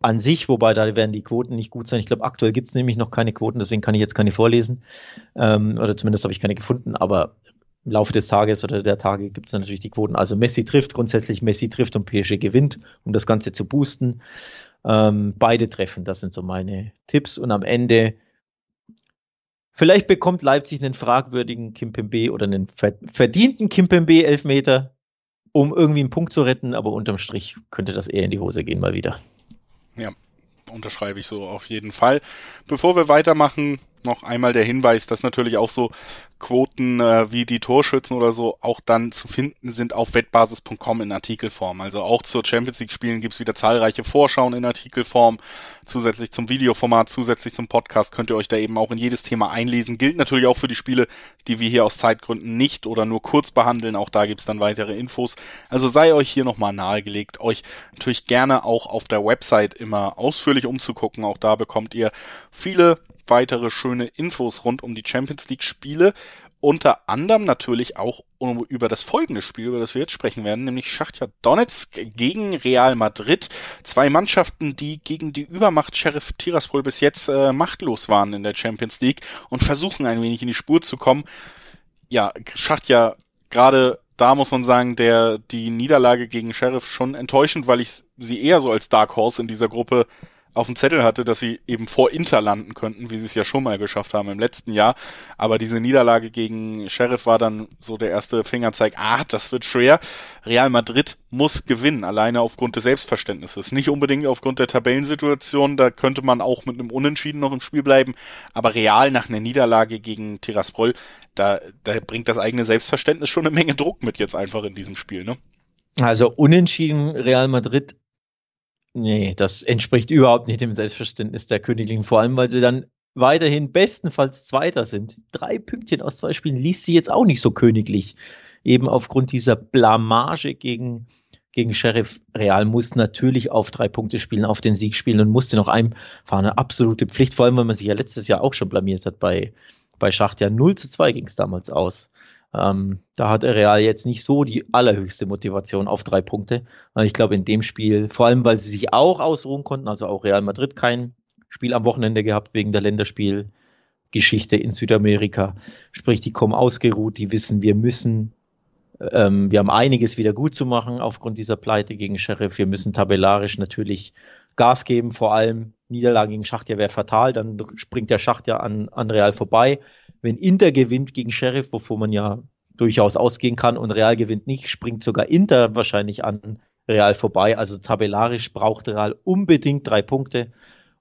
an sich, wobei da werden die Quoten nicht gut sein. Ich glaube, aktuell gibt's nämlich noch keine Quoten, deswegen kann ich jetzt keine vorlesen. Ähm, oder zumindest habe ich keine gefunden, aber im Laufe des Tages oder der Tage gibt's dann natürlich die Quoten. Also Messi trifft grundsätzlich, Messi trifft und PSG gewinnt, um das Ganze zu boosten. Ähm, beide treffen, das sind so meine Tipps. Und am Ende, vielleicht bekommt Leipzig einen fragwürdigen Kimpembe oder einen verdienten Kimpembe Elfmeter, um irgendwie einen Punkt zu retten, aber unterm Strich könnte das eher in die Hose gehen mal wieder. Ja, unterschreibe ich so auf jeden Fall. Bevor wir weitermachen, noch einmal der Hinweis, dass natürlich auch so Quoten äh, wie die Torschützen oder so auch dann zu finden sind auf wettbasis.com in Artikelform. Also auch zur Champions League Spielen gibt's wieder zahlreiche Vorschauen in Artikelform. Zusätzlich zum Videoformat, zusätzlich zum Podcast könnt ihr euch da eben auch in jedes Thema einlesen. Gilt natürlich auch für die Spiele, die wir hier aus Zeitgründen nicht oder nur kurz behandeln. Auch da gibt's dann weitere Infos. Also sei euch hier nochmal nahegelegt, euch natürlich gerne auch auf der Website immer ausführlich umzugucken. Auch da bekommt ihr viele weitere schöne Infos rund um die Champions League Spiele. Unter anderem natürlich auch über das folgende Spiel, über das wir jetzt sprechen werden, nämlich Schachtja Donetsk gegen Real Madrid. Zwei Mannschaften, die gegen die Übermacht Sheriff Tiraspol bis jetzt äh, machtlos waren in der Champions League und versuchen ein wenig in die Spur zu kommen. Ja, Schachtja gerade da muss man sagen, der die Niederlage gegen Sheriff schon enttäuschend, weil ich sie eher so als Dark Horse in dieser Gruppe auf dem Zettel hatte, dass sie eben vor Inter landen könnten, wie sie es ja schon mal geschafft haben im letzten Jahr. Aber diese Niederlage gegen Sheriff war dann so der erste Fingerzeig, ah, das wird schwer. Real Madrid muss gewinnen, alleine aufgrund des Selbstverständnisses. Nicht unbedingt aufgrund der Tabellensituation, da könnte man auch mit einem Unentschieden noch im Spiel bleiben. Aber Real nach einer Niederlage gegen Tiraspol, da, da bringt das eigene Selbstverständnis schon eine Menge Druck mit jetzt einfach in diesem Spiel, ne? Also unentschieden Real Madrid Nee, das entspricht überhaupt nicht dem Selbstverständnis der Königlichen, vor allem weil sie dann weiterhin bestenfalls Zweiter sind. Drei Pünktchen aus zwei Spielen liest sie jetzt auch nicht so königlich. Eben aufgrund dieser Blamage gegen, gegen Sheriff Real muss natürlich auf drei Punkte spielen, auf den Sieg spielen und musste noch einfahren. Eine absolute Pflicht, vor allem, weil man sich ja letztes Jahr auch schon blamiert hat bei, bei Schacht. Ja, 0 zu 2 ging es damals aus. Ähm, da hat Real jetzt nicht so die allerhöchste Motivation auf drei Punkte. Ich glaube, in dem Spiel, vor allem weil sie sich auch ausruhen konnten, also auch Real Madrid kein Spiel am Wochenende gehabt wegen der Länderspielgeschichte in Südamerika. Sprich, die kommen ausgeruht, die wissen, wir müssen, ähm, wir haben einiges wieder gut zu machen aufgrund dieser Pleite gegen Sheriff. Wir müssen tabellarisch natürlich Gas geben, vor allem Niederlage gegen Schacht ja wäre fatal, dann springt der Schacht ja an, an Real vorbei. Wenn Inter gewinnt gegen Sheriff, wovon man ja durchaus ausgehen kann, und Real gewinnt nicht, springt sogar Inter wahrscheinlich an Real vorbei. Also tabellarisch braucht Real unbedingt drei Punkte.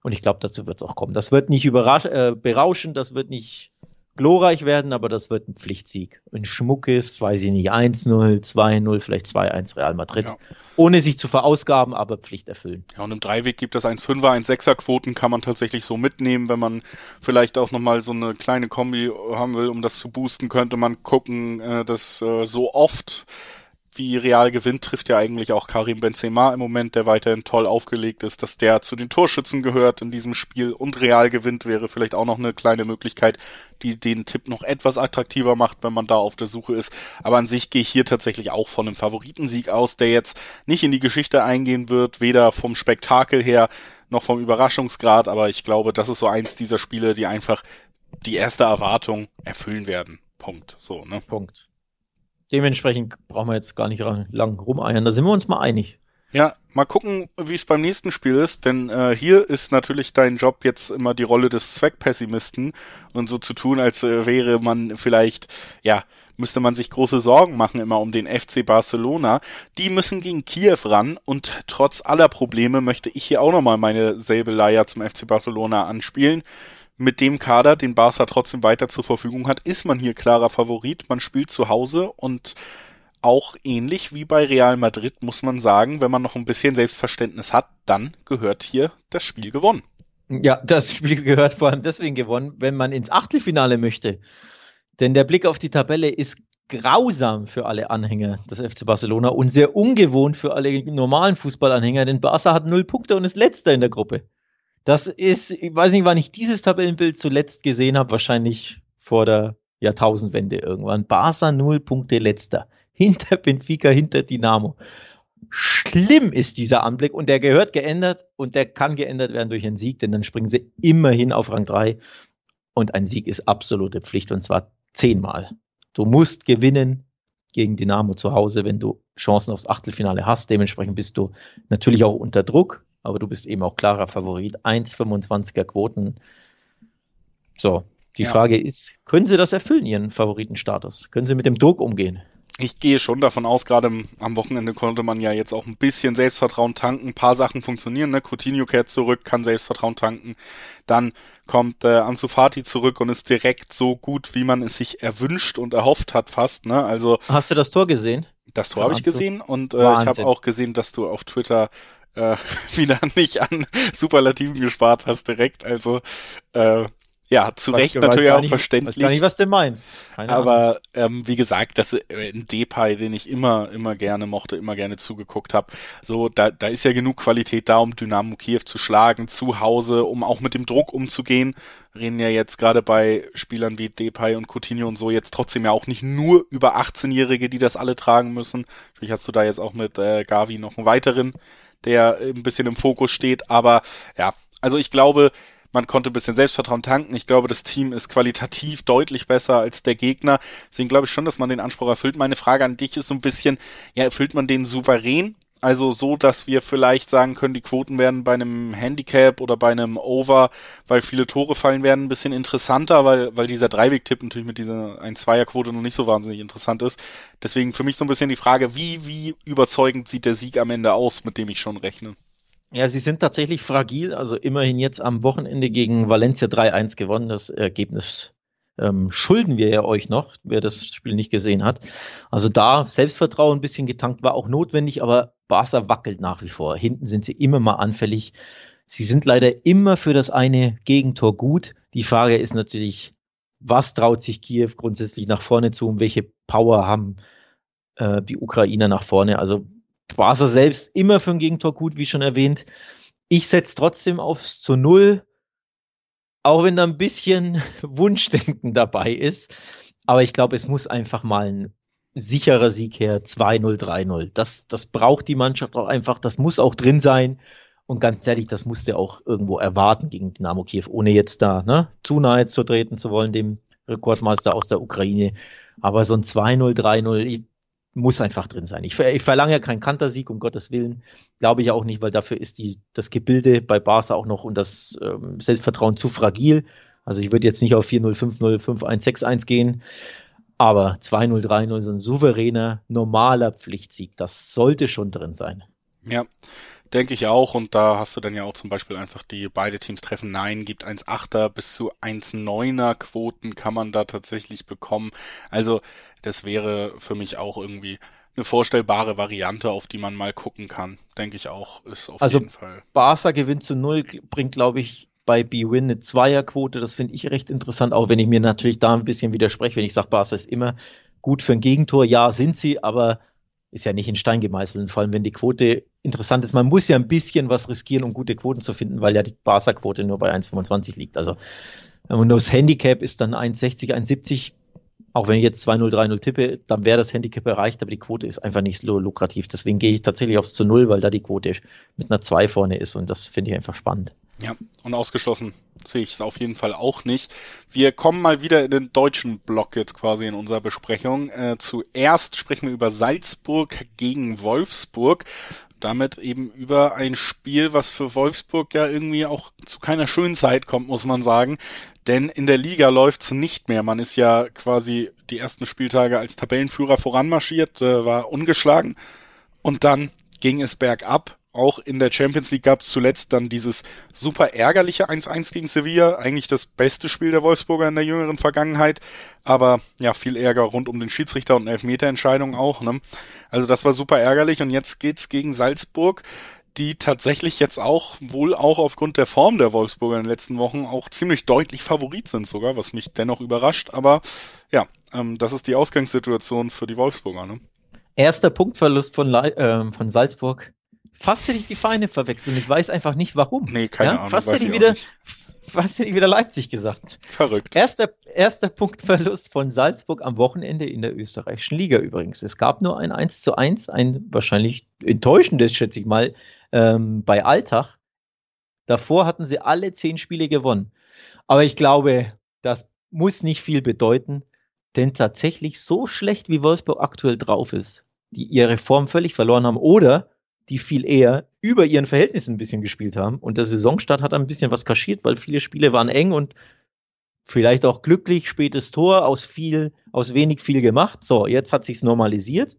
Und ich glaube, dazu wird es auch kommen. Das wird nicht überrasch äh, berauschen, das wird nicht glorreich werden, aber das wird ein Pflichtsieg. Ein Schmuckes, weiß ich nicht, 1-0, 2-0, vielleicht 2-1 Real Madrid. Ja. Ohne sich zu verausgaben, aber Pflicht erfüllen. Ja, und im Dreiweg gibt es 1-5er, 1-6er Quoten, kann man tatsächlich so mitnehmen, wenn man vielleicht auch nochmal so eine kleine Kombi haben will, um das zu boosten, könnte man gucken, äh, dass äh, so oft wie Real gewinnt, trifft ja eigentlich auch Karim Benzema im Moment, der weiterhin toll aufgelegt ist, dass der zu den Torschützen gehört in diesem Spiel und Real gewinnt, wäre vielleicht auch noch eine kleine Möglichkeit, die den Tipp noch etwas attraktiver macht, wenn man da auf der Suche ist. Aber an sich gehe ich hier tatsächlich auch von einem Favoritensieg aus, der jetzt nicht in die Geschichte eingehen wird, weder vom Spektakel her noch vom Überraschungsgrad, aber ich glaube, das ist so eins dieser Spiele, die einfach die erste Erwartung erfüllen werden. Punkt. So, ne? Punkt. Dementsprechend brauchen wir jetzt gar nicht lang rumeiern. Da sind wir uns mal einig. Ja, mal gucken, wie es beim nächsten Spiel ist, denn äh, hier ist natürlich dein Job jetzt immer die Rolle des Zweckpessimisten und so zu tun, als äh, wäre man vielleicht, ja, müsste man sich große Sorgen machen immer um den FC Barcelona. Die müssen gegen Kiew ran und trotz aller Probleme möchte ich hier auch nochmal meine selbe Leier zum FC Barcelona anspielen mit dem Kader, den Barca trotzdem weiter zur Verfügung hat, ist man hier klarer Favorit. Man spielt zu Hause und auch ähnlich wie bei Real Madrid muss man sagen, wenn man noch ein bisschen Selbstverständnis hat, dann gehört hier das Spiel gewonnen. Ja, das Spiel gehört vor allem deswegen gewonnen, wenn man ins Achtelfinale möchte. Denn der Blick auf die Tabelle ist grausam für alle Anhänger des FC Barcelona und sehr ungewohnt für alle normalen Fußballanhänger, denn Barca hat null Punkte und ist letzter in der Gruppe. Das ist, ich weiß nicht, wann ich dieses Tabellenbild zuletzt gesehen habe, wahrscheinlich vor der Jahrtausendwende irgendwann. Barca null Punkte letzter. Hinter Benfica, hinter Dynamo. Schlimm ist dieser Anblick und der gehört geändert und der kann geändert werden durch einen Sieg, denn dann springen sie immerhin auf Rang 3 und ein Sieg ist absolute Pflicht und zwar zehnmal. Du musst gewinnen gegen Dynamo zu Hause, wenn du Chancen aufs Achtelfinale hast. Dementsprechend bist du natürlich auch unter Druck aber du bist eben auch klarer Favorit. 1,25er Quoten. So, die ja. Frage ist, können sie das erfüllen, ihren Favoritenstatus? Können sie mit dem Druck umgehen? Ich gehe schon davon aus, gerade am Wochenende konnte man ja jetzt auch ein bisschen Selbstvertrauen tanken. Ein paar Sachen funktionieren, ne? Coutinho kehrt zurück, kann Selbstvertrauen tanken. Dann kommt äh, Ansu Fati zurück und ist direkt so gut, wie man es sich erwünscht und erhofft hat fast, ne? Also Hast du das Tor gesehen? Das Tor habe ich gesehen und äh, ich habe auch gesehen, dass du auf Twitter äh, *laughs* wieder nicht an Superlativen gespart hast direkt. Also äh, ja, zu was, Recht natürlich auch nicht, verständlich. Weiß gar nicht, was du meinst. Keine aber ähm, wie gesagt, das äh, ein Depay, den ich immer, immer gerne mochte, immer gerne zugeguckt habe. So, da, da ist ja genug Qualität da, um Dynamo Kiew zu schlagen, zu Hause, um auch mit dem Druck umzugehen. Wir reden ja jetzt gerade bei Spielern wie Depay und Coutinho und so jetzt trotzdem ja auch nicht nur über 18-Jährige, die das alle tragen müssen. Natürlich hast du da jetzt auch mit äh, Gavi noch einen weiteren der ein bisschen im Fokus steht. Aber ja, also ich glaube, man konnte ein bisschen Selbstvertrauen tanken. Ich glaube, das Team ist qualitativ deutlich besser als der Gegner. Deswegen glaube ich schon, dass man den Anspruch erfüllt. Meine Frage an dich ist so ein bisschen, ja, erfüllt man den souverän also so, dass wir vielleicht sagen können, die Quoten werden bei einem Handicap oder bei einem Over, weil viele Tore fallen werden, ein bisschen interessanter, weil, weil dieser Dreiweg-Tipp natürlich mit dieser 1-2er-Quote noch nicht so wahnsinnig interessant ist. Deswegen für mich so ein bisschen die Frage, wie, wie überzeugend sieht der Sieg am Ende aus, mit dem ich schon rechne? Ja, sie sind tatsächlich fragil. Also immerhin jetzt am Wochenende gegen Valencia 3-1 gewonnen. Das Ergebnis ähm, schulden wir ja euch noch, wer das Spiel nicht gesehen hat. Also da Selbstvertrauen ein bisschen getankt war auch notwendig, aber Barca wackelt nach wie vor. Hinten sind sie immer mal anfällig. Sie sind leider immer für das eine Gegentor gut. Die Frage ist natürlich, was traut sich Kiew grundsätzlich nach vorne zu und welche Power haben äh, die Ukrainer nach vorne? Also Barca selbst immer für ein Gegentor gut, wie schon erwähnt. Ich setze trotzdem aufs zu Null auch wenn da ein bisschen *laughs* Wunschdenken dabei ist. Aber ich glaube, es muss einfach mal ein sicherer Sieg her, 2-0, 3-0. Das, das braucht die Mannschaft auch einfach, das muss auch drin sein. Und ganz ehrlich, das musste auch irgendwo erwarten gegen Dynamo Kiew, ohne jetzt da ne, zu nahe zu treten zu wollen, dem Rekordmeister aus der Ukraine. Aber so ein 2-0, 3-0, muss einfach drin sein. Ich, ich verlange ja keinen Kantersieg, um Gottes Willen. Glaube ich auch nicht, weil dafür ist die, das Gebilde bei Barca auch noch und das ähm, Selbstvertrauen zu fragil. Also ich würde jetzt nicht auf 4-0, 5-0, 5-1, 6-1 gehen. Aber 2-0, 3-0, so ein souveräner, normaler Pflichtsieg, das sollte schon drin sein. Ja, denke ich auch. Und da hast du dann ja auch zum Beispiel einfach die beide Teams treffen Nein, gibt 1,8er bis zu 1,9er Quoten kann man da tatsächlich bekommen. Also das wäre für mich auch irgendwie eine vorstellbare Variante, auf die man mal gucken kann. Denke ich auch, ist auf also jeden Fall. Barca gewinnt zu null, bringt, glaube ich, bei B-Win eine Zweierquote. Das finde ich recht interessant, auch wenn ich mir natürlich da ein bisschen widerspreche, wenn ich sage, Barca ist immer gut für ein Gegentor. Ja, sind sie, aber ist ja nicht in Stein gemeißelt. vor allem, wenn die Quote interessant ist. Man muss ja ein bisschen was riskieren, um gute Quoten zu finden, weil ja die Barca-Quote nur bei 1,25 liegt. Also, und das Handicap ist dann 1,60, 1,70 auch wenn ich jetzt 2-0, 3-0 tippe, dann wäre das Handicap erreicht, aber die Quote ist einfach nicht so lukrativ. Deswegen gehe ich tatsächlich aufs zu Null, weil da die Quote mit einer 2 vorne ist und das finde ich einfach spannend. Ja, und ausgeschlossen sehe ich es auf jeden Fall auch nicht. Wir kommen mal wieder in den deutschen Block jetzt quasi in unserer Besprechung. Äh, zuerst sprechen wir über Salzburg gegen Wolfsburg damit eben über ein Spiel, was für Wolfsburg ja irgendwie auch zu keiner schönen Zeit kommt, muss man sagen. Denn in der Liga läuft's nicht mehr. Man ist ja quasi die ersten Spieltage als Tabellenführer voranmarschiert, äh, war ungeschlagen. Und dann ging es bergab. Auch in der Champions League gab's zuletzt dann dieses super ärgerliche 1-1 gegen Sevilla. Eigentlich das beste Spiel der Wolfsburger in der jüngeren Vergangenheit. Aber ja, viel Ärger rund um den Schiedsrichter und Elfmeterentscheidung auch. Ne? Also das war super ärgerlich. Und jetzt geht's gegen Salzburg die tatsächlich jetzt auch wohl auch aufgrund der Form der Wolfsburger in den letzten Wochen auch ziemlich deutlich Favorit sind sogar, was mich dennoch überrascht. Aber ja, ähm, das ist die Ausgangssituation für die Wolfsburger. Ne? Erster Punktverlust von, äh, von Salzburg. Fast hätte ich die Feinde verwechselt und ich weiß einfach nicht warum. Nee, keine ja? Ahnung. Fast hätte ich wieder, fast hätte ich wieder Leipzig gesagt. Verrückt. Erster, erster Punktverlust von Salzburg am Wochenende in der österreichischen Liga übrigens. Es gab nur ein 1 zu 1, ein wahrscheinlich enttäuschendes, schätze ich mal, ähm, bei Alltag. Davor hatten sie alle zehn Spiele gewonnen. Aber ich glaube, das muss nicht viel bedeuten, denn tatsächlich so schlecht wie Wolfsburg aktuell drauf ist, die ihre Form völlig verloren haben oder die viel eher über ihren Verhältnissen ein bisschen gespielt haben. Und der Saisonstart hat ein bisschen was kaschiert, weil viele Spiele waren eng und vielleicht auch glücklich, spätes Tor, aus viel, aus wenig viel gemacht. So, jetzt hat sich's normalisiert.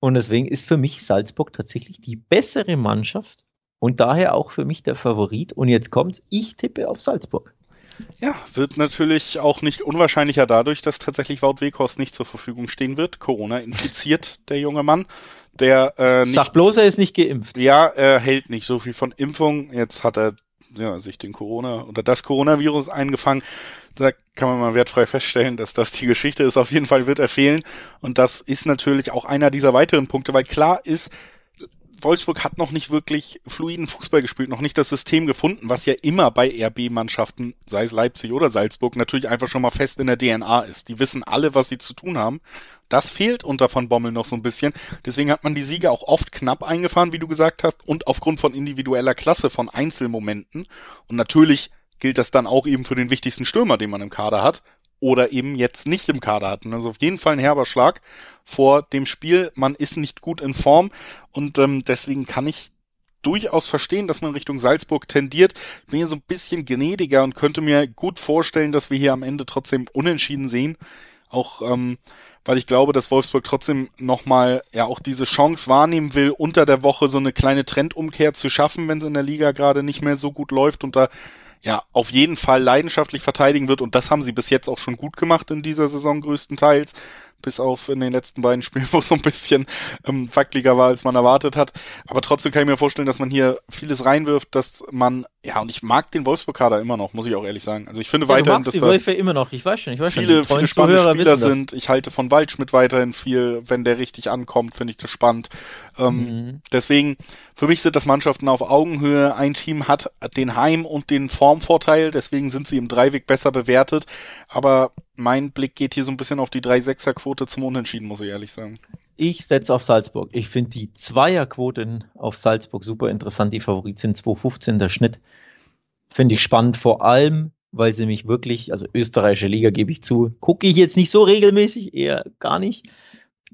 Und deswegen ist für mich Salzburg tatsächlich die bessere Mannschaft und daher auch für mich der Favorit. Und jetzt kommt's, ich tippe auf Salzburg. Ja, wird natürlich auch nicht unwahrscheinlicher dadurch, dass tatsächlich Wout Weghorst nicht zur Verfügung stehen wird. Corona infiziert *laughs* der junge Mann. Der äh, nicht, Sag bloß, er ist nicht geimpft. Ja, er hält nicht so viel von Impfung. Jetzt hat er ja, sich den Corona oder das Coronavirus eingefangen. Da kann man mal wertfrei feststellen, dass das die Geschichte ist. Auf jeden Fall wird er fehlen. Und das ist natürlich auch einer dieser weiteren Punkte, weil klar ist, Wolfsburg hat noch nicht wirklich fluiden Fußball gespielt, noch nicht das System gefunden, was ja immer bei RB-Mannschaften, sei es Leipzig oder Salzburg, natürlich einfach schon mal fest in der DNA ist. Die wissen alle, was sie zu tun haben. Das fehlt unter von Bommel noch so ein bisschen. Deswegen hat man die Siege auch oft knapp eingefahren, wie du gesagt hast, und aufgrund von individueller Klasse von Einzelmomenten. Und natürlich gilt das dann auch eben für den wichtigsten Stürmer, den man im Kader hat oder eben jetzt nicht im Kader hatten. Also auf jeden Fall ein herber Schlag vor dem Spiel. Man ist nicht gut in Form und ähm, deswegen kann ich durchaus verstehen, dass man Richtung Salzburg tendiert. Ich bin hier so ein bisschen gnädiger und könnte mir gut vorstellen, dass wir hier am Ende trotzdem unentschieden sehen. Auch ähm, weil ich glaube, dass Wolfsburg trotzdem nochmal ja auch diese Chance wahrnehmen will, unter der Woche so eine kleine Trendumkehr zu schaffen, wenn es in der Liga gerade nicht mehr so gut läuft und da ja, auf jeden Fall leidenschaftlich verteidigen wird. Und das haben sie bis jetzt auch schon gut gemacht in dieser Saison größtenteils bis auf in den letzten beiden Spielen, *laughs* wo es so ein bisschen ähm, wackeliger war, als man erwartet hat. Aber trotzdem kann ich mir vorstellen, dass man hier vieles reinwirft, dass man, ja, und ich mag den Wolfsburg-Kader immer noch, muss ich auch ehrlich sagen. Also ich finde ja, weiterhin, dass die Wölfe immer noch, ich weiß schon, ich weiß viele, schon. Viele spannende Spieler sind. Ich halte von Waldschmidt weiterhin viel. Wenn der richtig ankommt, finde ich das spannend. Ähm, mhm. Deswegen, für mich sind das Mannschaften auf Augenhöhe. Ein Team hat den Heim- und den Formvorteil, deswegen sind sie im Dreiweg besser bewertet. Aber mein Blick geht hier so ein bisschen auf die 3-6er-Quote zum Unentschieden, muss ich ehrlich sagen. Ich setze auf Salzburg. Ich finde die Zweierquoten auf Salzburg super interessant. Die Favorit sind 2,15 der Schnitt. Finde ich spannend, vor allem, weil sie mich wirklich, also österreichische Liga gebe ich zu, gucke ich jetzt nicht so regelmäßig, eher gar nicht.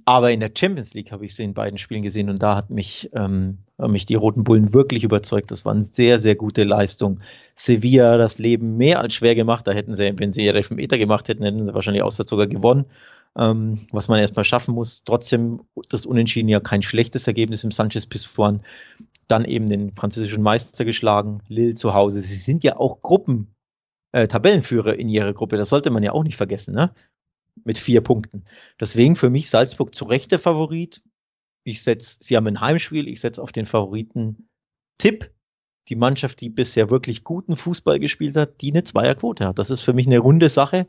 Aber in der Champions League habe ich sie in beiden Spielen gesehen und da hat mich, ähm, haben mich die Roten Bullen wirklich überzeugt. Das war eine sehr, sehr gute Leistung. Sevilla das Leben mehr als schwer gemacht. Da hätten sie, wenn sie ihre Meter gemacht hätten, hätten sie wahrscheinlich auswärts sogar gewonnen. Ähm, was man erstmal schaffen muss. Trotzdem das Unentschieden ja kein schlechtes Ergebnis im Sanchez Pizjuan. Dann eben den französischen Meister geschlagen, Lille zu Hause. Sie sind ja auch Gruppen, äh, Tabellenführer in ihrer Gruppe. Das sollte man ja auch nicht vergessen. Ne? Mit vier Punkten. Deswegen für mich Salzburg zu Recht der Favorit. Ich setze, sie haben ein Heimspiel, ich setze auf den Favoriten Tipp. Die Mannschaft, die bisher wirklich guten Fußball gespielt hat, die eine Zweierquote hat. Das ist für mich eine runde Sache.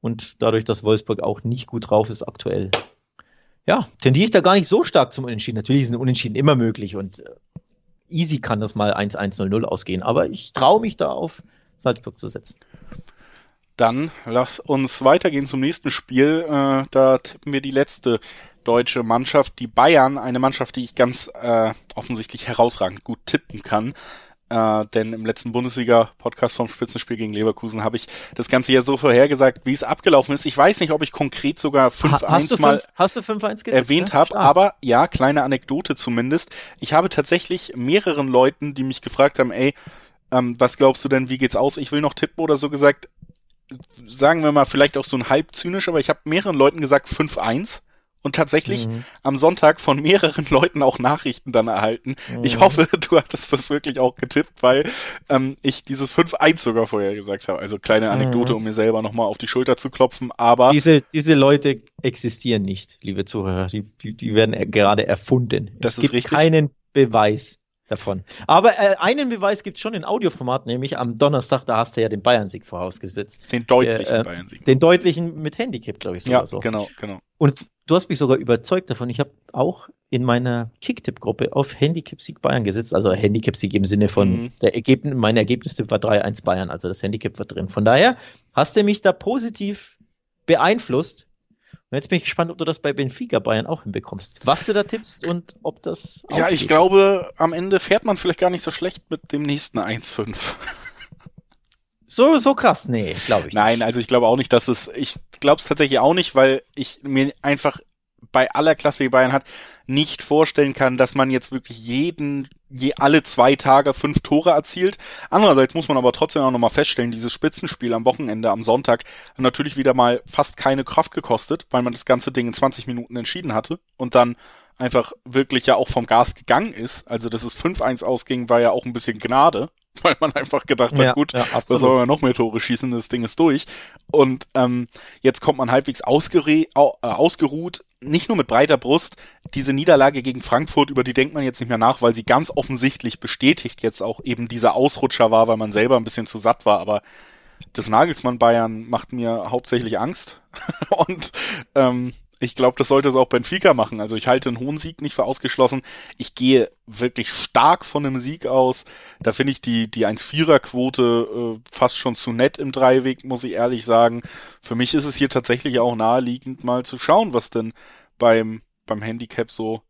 Und dadurch, dass Wolfsburg auch nicht gut drauf ist aktuell, ja, tendiere ich da gar nicht so stark zum Unentschieden. Natürlich sind Unentschieden immer möglich und äh, easy kann das mal 1-1-0-0 ausgehen, aber ich traue mich da auf Salzburg zu setzen. Dann lass uns weitergehen zum nächsten Spiel. Äh, da tippen wir die letzte deutsche Mannschaft, die Bayern, eine Mannschaft, die ich ganz äh, offensichtlich herausragend gut tippen kann. Äh, denn im letzten Bundesliga-Podcast vom Spitzenspiel gegen Leverkusen habe ich das Ganze ja so vorhergesagt, wie es abgelaufen ist. Ich weiß nicht, ob ich konkret sogar 5-1 mal hast du 5 erwähnt ja? habe, aber ja, kleine Anekdote zumindest. Ich habe tatsächlich mehreren Leuten, die mich gefragt haben, ey, ähm, was glaubst du denn, wie geht's aus? Ich will noch tippen oder so gesagt, sagen wir mal, vielleicht auch so ein halb zynisch, aber ich habe mehreren Leuten gesagt 5-1 und tatsächlich mhm. am Sonntag von mehreren *laughs* Leuten auch Nachrichten dann erhalten. Mhm. Ich hoffe, du hattest das wirklich auch getippt, weil ähm, ich dieses 5-1 sogar vorher gesagt habe. Also kleine Anekdote, mhm. um mir selber nochmal auf die Schulter zu klopfen, aber. Diese, diese Leute existieren nicht, liebe Zuhörer. Die, die, die werden gerade erfunden. Das es ist gibt richtig. keinen Beweis davon. Aber äh, einen Beweis gibt es schon in Audioformat, nämlich am Donnerstag, da hast du ja den Bayern-Sieg vorausgesetzt. Den deutlichen äh, Bayern-Sieg. Den deutlichen mit Handicap, glaube ich. Sogar ja, so. genau, genau. Und du hast mich sogar überzeugt davon. Ich habe auch in meiner Kicktipp-Gruppe auf Handicap-Sieg Bayern gesetzt. Also Handicap-Sieg im Sinne von, mhm. der Ergebnis, mein Ergebnistipp war 3-1 Bayern, also das Handicap war drin. Von daher hast du mich da positiv beeinflusst und jetzt bin ich gespannt, ob du das bei Benfica Bayern auch hinbekommst. Was du da tippst und ob das. Ja, ich glaube, am Ende fährt man vielleicht gar nicht so schlecht mit dem nächsten 1-5. So, so krass, nee, glaube ich. Nein, nicht. also ich glaube auch nicht, dass es, ich glaube es tatsächlich auch nicht, weil ich mir einfach bei aller Klasse, die Bayern hat, nicht vorstellen kann, dass man jetzt wirklich jeden, je alle zwei Tage fünf Tore erzielt. Andererseits muss man aber trotzdem auch nochmal feststellen, dieses Spitzenspiel am Wochenende, am Sonntag, hat natürlich wieder mal fast keine Kraft gekostet, weil man das ganze Ding in 20 Minuten entschieden hatte und dann einfach wirklich ja auch vom Gas gegangen ist. Also, dass es 5-1 ausging, war ja auch ein bisschen Gnade, *laughs* weil man einfach gedacht hat, gut, ja, was soll man noch mehr Tore schießen, das Ding ist durch. Und ähm, jetzt kommt man halbwegs ausgere au äh, ausgeruht, nicht nur mit breiter Brust. Diese Niederlage gegen Frankfurt, über die denkt man jetzt nicht mehr nach, weil sie ganz offensichtlich bestätigt jetzt auch eben dieser Ausrutscher war, weil man selber ein bisschen zu satt war, aber das Nagelsmann Bayern macht mir hauptsächlich Angst. *laughs* Und ähm, ich glaube, das sollte es auch Benfica machen. Also ich halte einen hohen Sieg nicht für ausgeschlossen. Ich gehe wirklich stark von einem Sieg aus. Da finde ich die, die 1-4er-Quote äh, fast schon zu nett im Dreiweg, muss ich ehrlich sagen. Für mich ist es hier tatsächlich auch naheliegend, mal zu schauen, was denn beim, beim Handicap so,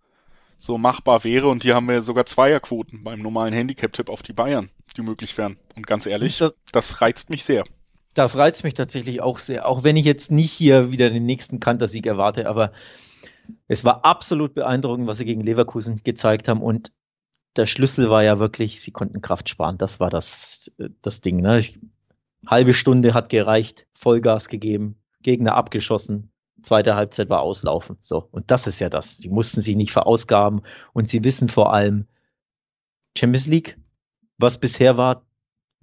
so machbar wäre. Und hier haben wir sogar Zweierquoten beim normalen Handicap-Tipp auf die Bayern, die möglich wären. Und ganz ehrlich, das reizt mich sehr. Das reizt mich tatsächlich auch sehr, auch wenn ich jetzt nicht hier wieder den nächsten Kantersieg erwarte, aber es war absolut beeindruckend, was sie gegen Leverkusen gezeigt haben und der Schlüssel war ja wirklich, sie konnten Kraft sparen. Das war das, das Ding. Ne? Ich, halbe Stunde hat gereicht, Vollgas gegeben, Gegner abgeschossen, zweite Halbzeit war auslaufen. So. Und das ist ja das. Sie mussten sich nicht verausgaben und sie wissen vor allem, Champions League, was bisher war,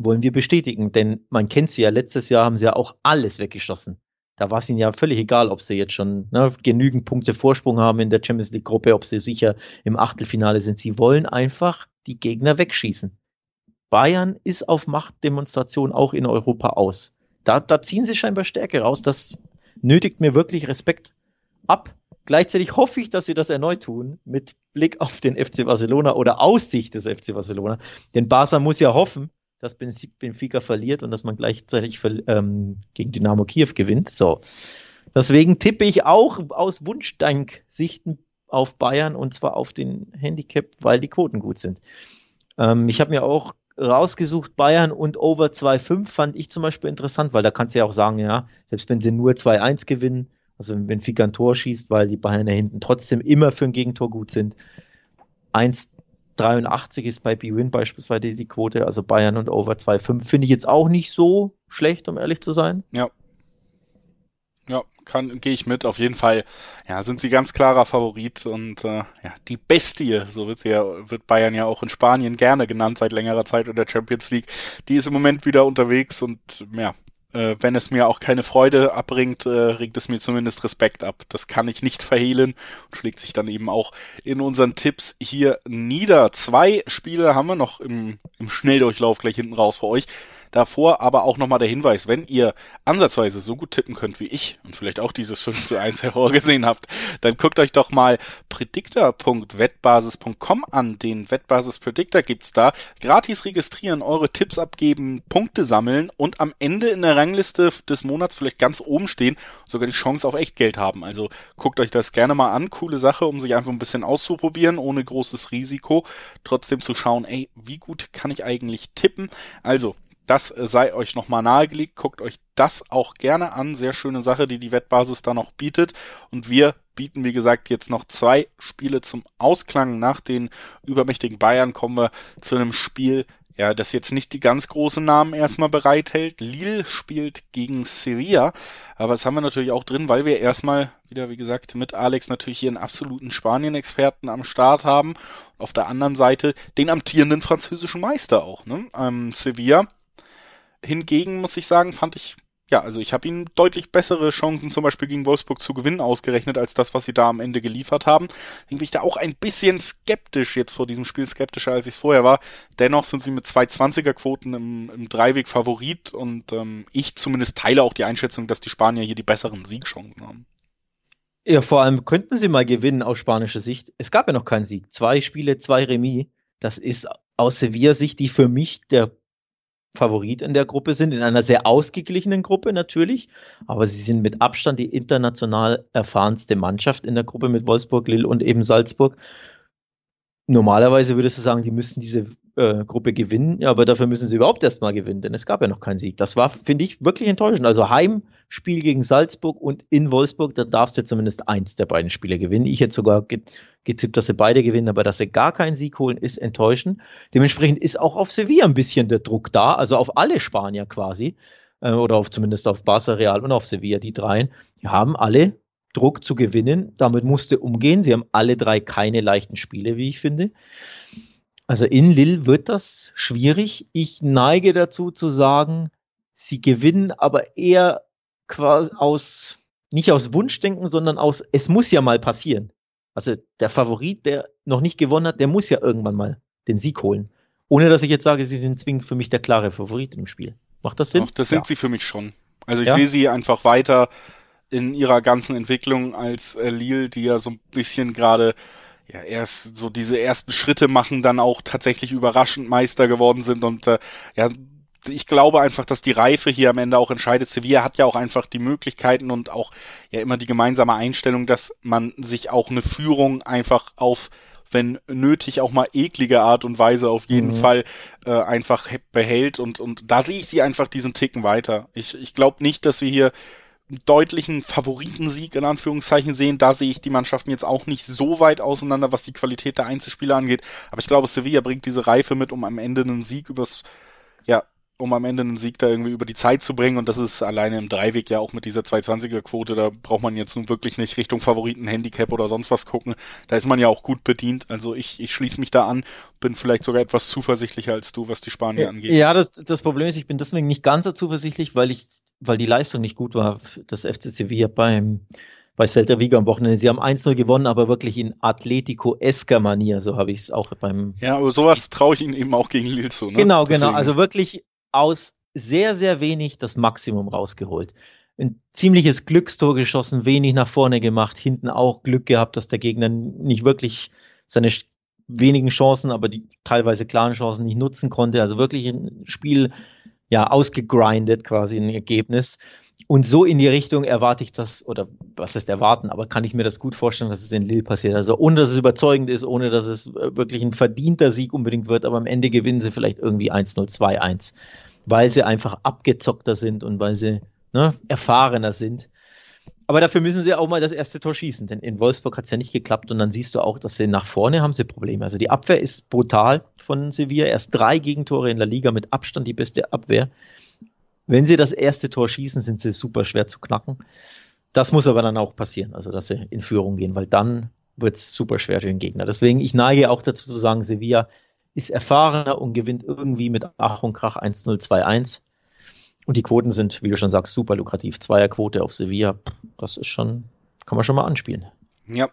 wollen wir bestätigen, denn man kennt sie ja, letztes Jahr haben sie ja auch alles weggeschossen. Da war es ihnen ja völlig egal, ob sie jetzt schon ne, genügend Punkte Vorsprung haben in der Champions League Gruppe, ob sie sicher im Achtelfinale sind. Sie wollen einfach die Gegner wegschießen. Bayern ist auf Machtdemonstration auch in Europa aus. Da, da ziehen sie scheinbar Stärke raus. Das nötigt mir wirklich Respekt ab. Gleichzeitig hoffe ich, dass sie das erneut tun, mit Blick auf den FC Barcelona oder Aussicht des FC Barcelona. Denn Barca muss ja hoffen, dass Benfica verliert und dass man gleichzeitig ähm, gegen Dynamo Kiew gewinnt. So. Deswegen tippe ich auch aus Wunschdank-Sichten auf Bayern und zwar auf den Handicap, weil die Quoten gut sind. Ähm, ich habe mir auch rausgesucht, Bayern und Over 2,5 fand ich zum Beispiel interessant, weil da kannst du ja auch sagen, ja, selbst wenn sie nur 2-1 gewinnen, also wenn Benfica ein Tor schießt, weil die Bayern da hinten trotzdem immer für ein Gegentor gut sind, 1 83 ist bei B-Win beispielsweise die Quote, also Bayern und Over 2,5 finde ich jetzt auch nicht so schlecht, um ehrlich zu sein. Ja. Ja, kann gehe ich mit. Auf jeden Fall, ja, sind sie ganz klarer Favorit und äh, ja, die Bestie, so wird ja wird Bayern ja auch in Spanien gerne genannt seit längerer Zeit in der Champions League. Die ist im Moment wieder unterwegs und ja, äh, wenn es mir auch keine Freude abbringt, äh, regt es mir zumindest Respekt ab. Das kann ich nicht verhehlen und schlägt sich dann eben auch in unseren Tipps hier nieder. Zwei Spiele haben wir noch im, im Schnelldurchlauf gleich hinten raus für euch. Davor aber auch nochmal der Hinweis, wenn ihr ansatzweise so gut tippen könnt wie ich und vielleicht auch dieses 5 zu 1 *laughs* hervorgesehen habt, dann guckt euch doch mal predictor.wettbasis.com an. Den Wettbasis Predictor gibt's da. Gratis registrieren, eure Tipps abgeben, Punkte sammeln und am Ende in der Rangliste des Monats vielleicht ganz oben stehen, sogar die Chance auf Echtgeld haben. Also guckt euch das gerne mal an. Coole Sache, um sich einfach ein bisschen auszuprobieren, ohne großes Risiko. Trotzdem zu schauen, ey, wie gut kann ich eigentlich tippen? Also, das sei euch nochmal nahegelegt. Guckt euch das auch gerne an. Sehr schöne Sache, die die Wettbasis da noch bietet. Und wir bieten, wie gesagt, jetzt noch zwei Spiele zum Ausklang. Nach den übermächtigen Bayern kommen wir zu einem Spiel, ja, das jetzt nicht die ganz großen Namen erstmal bereithält. Lille spielt gegen Sevilla. Aber das haben wir natürlich auch drin, weil wir erstmal wieder, wie gesagt, mit Alex natürlich hier einen absoluten Spanien-Experten am Start haben. Auf der anderen Seite den amtierenden französischen Meister auch, ne? Ähm, Sevilla. Hingegen muss ich sagen, fand ich ja, also ich habe ihnen deutlich bessere Chancen zum Beispiel gegen Wolfsburg zu gewinnen ausgerechnet, als das, was sie da am Ende geliefert haben. Deswegen bin ich da auch ein bisschen skeptisch jetzt vor diesem Spiel, skeptischer als ich es vorher war. Dennoch sind sie mit zwei 20er Quoten im, im Dreiweg Favorit und ähm, ich zumindest teile auch die Einschätzung, dass die Spanier hier die besseren Siegchancen haben. Ja, vor allem könnten sie mal gewinnen aus spanischer Sicht. Es gab ja noch keinen Sieg. Zwei Spiele, zwei Remis. Das ist aus Sevilla-Sicht die für mich der Favorit in der Gruppe sind, in einer sehr ausgeglichenen Gruppe natürlich, aber sie sind mit Abstand die international erfahrenste Mannschaft in der Gruppe mit Wolfsburg, Lille und eben Salzburg. Normalerweise würdest du sagen, die müssten diese äh, Gruppe gewinnen, aber dafür müssen sie überhaupt erstmal gewinnen, denn es gab ja noch keinen Sieg. Das war, finde ich, wirklich enttäuschend. Also Heimspiel gegen Salzburg und in Wolfsburg, da darfst du zumindest eins der beiden Spiele gewinnen. Ich hätte sogar getippt, dass sie beide gewinnen, aber dass sie gar keinen Sieg holen, ist enttäuschend. Dementsprechend ist auch auf Sevilla ein bisschen der Druck da, also auf alle Spanier quasi, äh, oder auf zumindest auf Barca Real und auf Sevilla, die dreien, die haben alle Druck zu gewinnen. Damit musste umgehen. Sie haben alle drei keine leichten Spiele, wie ich finde. Also in Lille wird das schwierig. Ich neige dazu zu sagen, sie gewinnen, aber eher quasi aus, nicht aus Wunschdenken, sondern aus, es muss ja mal passieren. Also der Favorit, der noch nicht gewonnen hat, der muss ja irgendwann mal den Sieg holen. Ohne dass ich jetzt sage, sie sind zwingend für mich der klare Favorit im Spiel. Macht das Sinn? Ach, das sind ja. sie für mich schon. Also ich ja? sehe sie einfach weiter in ihrer ganzen Entwicklung als äh, Lille, die ja so ein bisschen gerade ja erst so diese ersten Schritte machen, dann auch tatsächlich überraschend Meister geworden sind und äh, ja ich glaube einfach, dass die Reife hier am Ende auch entscheidet. Sevilla hat ja auch einfach die Möglichkeiten und auch ja immer die gemeinsame Einstellung, dass man sich auch eine Führung einfach auf wenn nötig auch mal eklige Art und Weise auf jeden mhm. Fall äh, einfach behält und und da sehe ich sie einfach diesen Ticken weiter. Ich ich glaube nicht, dass wir hier deutlichen Favoritensieg in Anführungszeichen sehen. Da sehe ich die Mannschaften jetzt auch nicht so weit auseinander, was die Qualität der Einzelspieler angeht. Aber ich glaube, Sevilla bringt diese Reife mit, um am Ende einen Sieg übers, ja, um am Ende einen Sieg da irgendwie über die Zeit zu bringen. Und das ist alleine im Dreiweg ja auch mit dieser 220er-Quote. Da braucht man jetzt nun wirklich nicht Richtung Favoriten, Handicap oder sonst was gucken. Da ist man ja auch gut bedient. Also ich, ich schließe mich da an, bin vielleicht sogar etwas zuversichtlicher als du, was die Spanier angeht. Ja, das, das Problem ist, ich bin deswegen nicht ganz so zuversichtlich, weil ich, weil die Leistung nicht gut war, das FC Sevilla beim, bei Celta Vigo am Wochenende. Sie haben 1-0 gewonnen, aber wirklich in Atletico-esker Manier, so habe ich es auch beim. Ja, aber sowas traue ich ihnen eben auch gegen Lille zu. Ne? Genau, genau. Deswegen. genau. Also wirklich aus sehr, sehr wenig das Maximum rausgeholt. Ein ziemliches Glückstor geschossen, wenig nach vorne gemacht, hinten auch Glück gehabt, dass der Gegner nicht wirklich seine wenigen Chancen, aber die teilweise klaren Chancen nicht nutzen konnte. Also wirklich ein Spiel, ja, ausgegrindet quasi ein Ergebnis. Und so in die Richtung erwarte ich das, oder was heißt erwarten, aber kann ich mir das gut vorstellen, dass es in Lille passiert. Also ohne, dass es überzeugend ist, ohne, dass es äh, wirklich ein verdienter Sieg unbedingt wird, aber am Ende gewinnen sie vielleicht irgendwie 1-0, 2-1 weil sie einfach abgezockter sind und weil sie ne, erfahrener sind. Aber dafür müssen sie auch mal das erste Tor schießen, denn in Wolfsburg hat es ja nicht geklappt und dann siehst du auch, dass sie nach vorne haben sie Probleme. Also die Abwehr ist brutal von Sevilla, erst drei Gegentore in der Liga mit Abstand die beste Abwehr. Wenn sie das erste Tor schießen, sind sie super schwer zu knacken. Das muss aber dann auch passieren, also dass sie in Führung gehen, weil dann wird es super schwer für den Gegner. Deswegen, ich neige auch dazu zu sagen, Sevilla ist erfahrener und gewinnt irgendwie mit Ach und Krach 1-0, 2-1. Und die Quoten sind, wie du schon sagst, super lukrativ. Zweierquote auf Sevilla, das ist schon, kann man schon mal anspielen. Ja.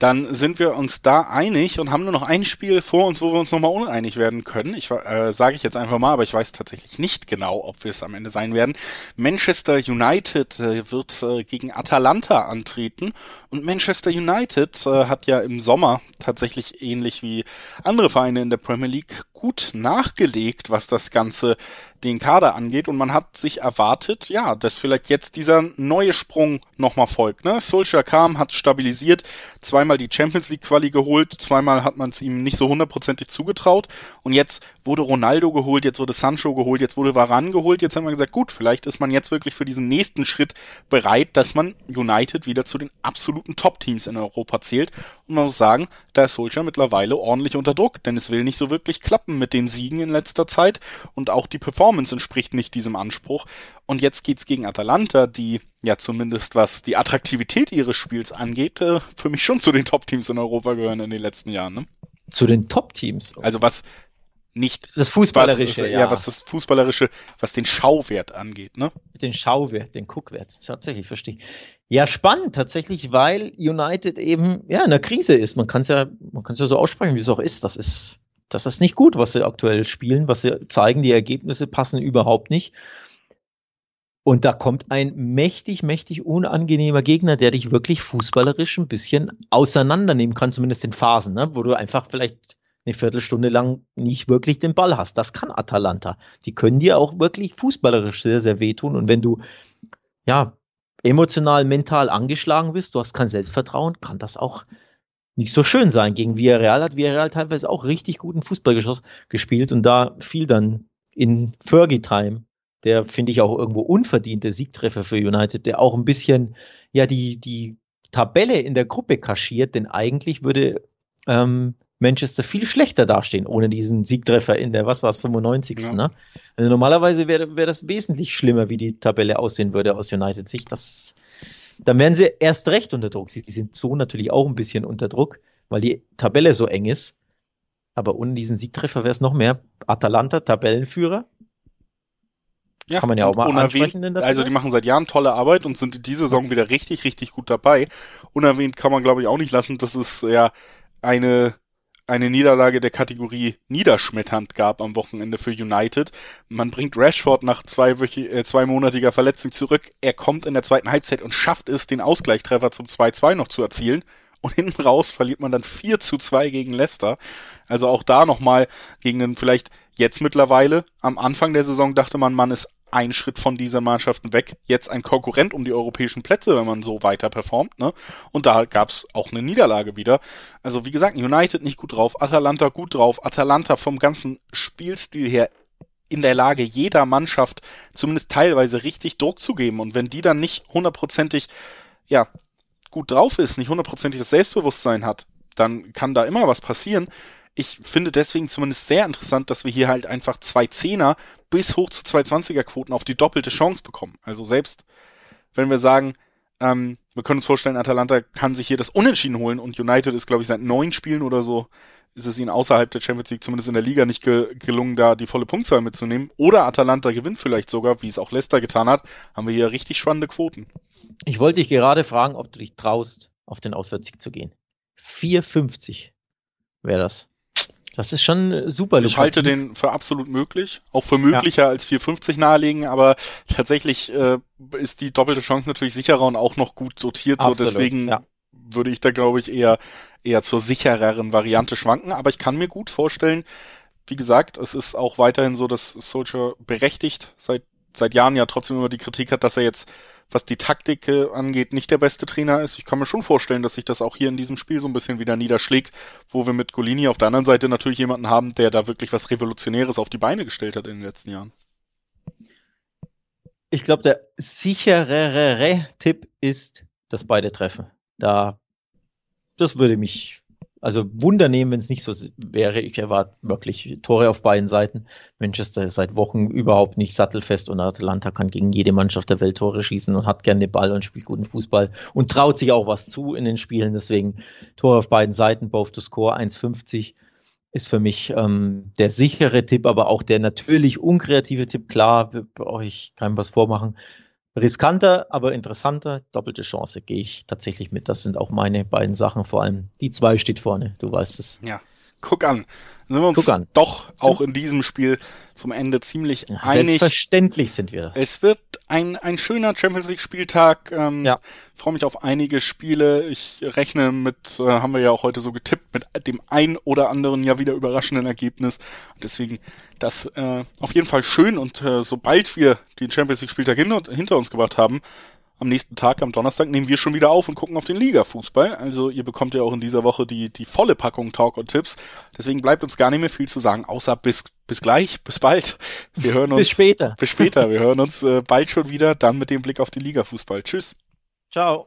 Dann sind wir uns da einig und haben nur noch ein Spiel vor uns, wo wir uns nochmal uneinig werden können. Ich äh, sage ich jetzt einfach mal, aber ich weiß tatsächlich nicht genau, ob wir es am Ende sein werden. Manchester United äh, wird äh, gegen Atalanta antreten und Manchester United äh, hat ja im Sommer tatsächlich ähnlich wie andere Vereine in der Premier League gut nachgelegt, was das Ganze den Kader angeht und man hat sich erwartet, ja, dass vielleicht jetzt dieser neue Sprung nochmal folgt. Ne? Solskjaer kam, hat stabilisiert, zweimal die Champions League Quali geholt, zweimal hat man es ihm nicht so hundertprozentig zugetraut und jetzt wurde Ronaldo geholt, jetzt wurde Sancho geholt, jetzt wurde Varan geholt, jetzt haben wir gesagt, gut, vielleicht ist man jetzt wirklich für diesen nächsten Schritt bereit, dass man United wieder zu den absoluten Top-Teams in Europa zählt und man muss sagen, da ist Solskjaer mittlerweile ordentlich unter Druck, denn es will nicht so wirklich klappen mit den Siegen in letzter Zeit und auch die Performance Performance entspricht nicht diesem Anspruch. Und jetzt geht's gegen Atalanta, die ja zumindest was die Attraktivität ihres Spiels angeht, äh, für mich schon zu den Top-Teams in Europa gehören in den letzten Jahren. Ne? Zu den Top-Teams? Also was nicht das Fußballerische, was, ja. ja. was das Fußballerische, was den Schauwert angeht, ne? Den Schauwert, den Guckwert, tatsächlich, verstehe ich. Ja, spannend tatsächlich, weil United eben ja in der Krise ist. Man kann es ja, man kann es ja so aussprechen, wie es auch ist. Das ist das ist nicht gut, was sie aktuell spielen, was sie zeigen. Die Ergebnisse passen überhaupt nicht. Und da kommt ein mächtig, mächtig unangenehmer Gegner, der dich wirklich fußballerisch ein bisschen auseinandernehmen kann, zumindest in Phasen, ne? wo du einfach vielleicht eine Viertelstunde lang nicht wirklich den Ball hast. Das kann Atalanta. Die können dir auch wirklich fußballerisch sehr, sehr wehtun. Und wenn du, ja, emotional, mental angeschlagen bist, du hast kein Selbstvertrauen, kann das auch nicht so schön sein. Gegen Villarreal hat Villarreal teilweise auch richtig guten Fußball gespielt und da fiel dann in Fergie Time der finde ich auch irgendwo unverdiente Siegtreffer für United, der auch ein bisschen ja die die Tabelle in der Gruppe kaschiert, denn eigentlich würde ähm, Manchester viel schlechter dastehen ohne diesen Siegtreffer in der, was war es, 95. Ja. Ne? Also normalerweise wäre wär das wesentlich schlimmer, wie die Tabelle aussehen würde aus United Sicht. Das dann werden sie erst recht unter Druck. Sie sind so natürlich auch ein bisschen unter Druck, weil die Tabelle so eng ist. Aber ohne diesen Siegtreffer wäre es noch mehr. Atalanta, Tabellenführer. Ja, Kann man ja auch mal ansprechen. also die machen seit Jahren tolle Arbeit und sind diese Saison wieder richtig, richtig gut dabei. Unerwähnt kann man, glaube ich, auch nicht lassen, dass es ja eine eine Niederlage der Kategorie niederschmetternd gab am Wochenende für United. Man bringt Rashford nach zwei äh, zweimonatiger Verletzung zurück. Er kommt in der zweiten Halbzeit und schafft es, den Ausgleichstreffer zum 2-2 noch zu erzielen. Und hinten raus verliert man dann 4 zu 2 gegen Leicester. Also auch da nochmal gegen den vielleicht jetzt mittlerweile. Am Anfang der Saison dachte man, man ist ein Schritt von dieser Mannschaften weg. Jetzt ein Konkurrent um die europäischen Plätze, wenn man so weiter performt. Ne? Und da gab's auch eine Niederlage wieder. Also wie gesagt, United nicht gut drauf, Atalanta gut drauf. Atalanta vom ganzen Spielstil her in der Lage, jeder Mannschaft zumindest teilweise richtig Druck zu geben. Und wenn die dann nicht hundertprozentig, ja, gut drauf ist, nicht hundertprozentig das Selbstbewusstsein hat, dann kann da immer was passieren ich finde deswegen zumindest sehr interessant, dass wir hier halt einfach zwei Zehner bis hoch zu zwei Zwanziger Quoten auf die doppelte Chance bekommen. Also selbst wenn wir sagen, ähm, wir können uns vorstellen, Atalanta kann sich hier das Unentschieden holen und United ist, glaube ich, seit neun Spielen oder so ist es ihnen außerhalb der Champions League, zumindest in der Liga, nicht ge gelungen, da die volle Punktzahl mitzunehmen. Oder Atalanta gewinnt vielleicht sogar, wie es auch Leicester getan hat, haben wir hier richtig spannende Quoten. Ich wollte dich gerade fragen, ob du dich traust, auf den Auswärtssieg zu gehen. 4,50 wäre das. Das ist schon super lukrativ. Ich halte den für absolut möglich, auch für möglicher ja. als 450 nahelegen, aber tatsächlich äh, ist die doppelte Chance natürlich sicherer und auch noch gut sortiert, absolut, so deswegen ja. würde ich da glaube ich eher eher zur sichereren Variante schwanken, aber ich kann mir gut vorstellen, wie gesagt, es ist auch weiterhin so, dass Soldier berechtigt seit seit Jahren ja trotzdem immer die Kritik hat, dass er jetzt was die Taktik äh, angeht, nicht der beste Trainer ist. Ich kann mir schon vorstellen, dass sich das auch hier in diesem Spiel so ein bisschen wieder niederschlägt, wo wir mit Golini auf der anderen Seite natürlich jemanden haben, der da wirklich was Revolutionäres auf die Beine gestellt hat in den letzten Jahren. Ich glaube, der sicherere Tipp ist, dass beide treffen. Da, das würde mich also Wunder nehmen, wenn es nicht so wäre. Ich erwarte wirklich Tore auf beiden Seiten. Manchester ist seit Wochen überhaupt nicht sattelfest und Atalanta kann gegen jede Mannschaft der Welt Tore schießen und hat gerne den Ball und spielt guten Fußball und traut sich auch was zu in den Spielen. Deswegen Tore auf beiden Seiten, both to score 1,50 ist für mich ähm, der sichere Tipp, aber auch der natürlich unkreative Tipp. Klar, brauche ich keinem was vormachen. Riskanter, aber interessanter. Doppelte Chance gehe ich tatsächlich mit. Das sind auch meine beiden Sachen. Vor allem die zwei steht vorne. Du weißt es. Ja, guck an. Sind wir uns doch auch in diesem Spiel zum Ende ziemlich ja, einig. Selbstverständlich sind wir. Es wird ein, ein schöner Champions League Spieltag. Ähm, ja. Freue mich auf einige Spiele. Ich rechne mit, äh, haben wir ja auch heute so getippt, mit dem ein oder anderen ja wieder überraschenden Ergebnis. Deswegen das äh, auf jeden Fall schön und äh, sobald wir den Champions League Spieltag hinter, hinter uns gebracht haben, am nächsten Tag, am Donnerstag, nehmen wir schon wieder auf und gucken auf den Liga-Fußball. Also ihr bekommt ja auch in dieser Woche die, die volle Packung Talk und Tipps. Deswegen bleibt uns gar nicht mehr viel zu sagen, außer bis, bis gleich, bis bald. Wir hören uns. bis später. Bis später. Wir hören uns äh, bald schon wieder, dann mit dem Blick auf den Liga-Fußball. Tschüss. Ciao.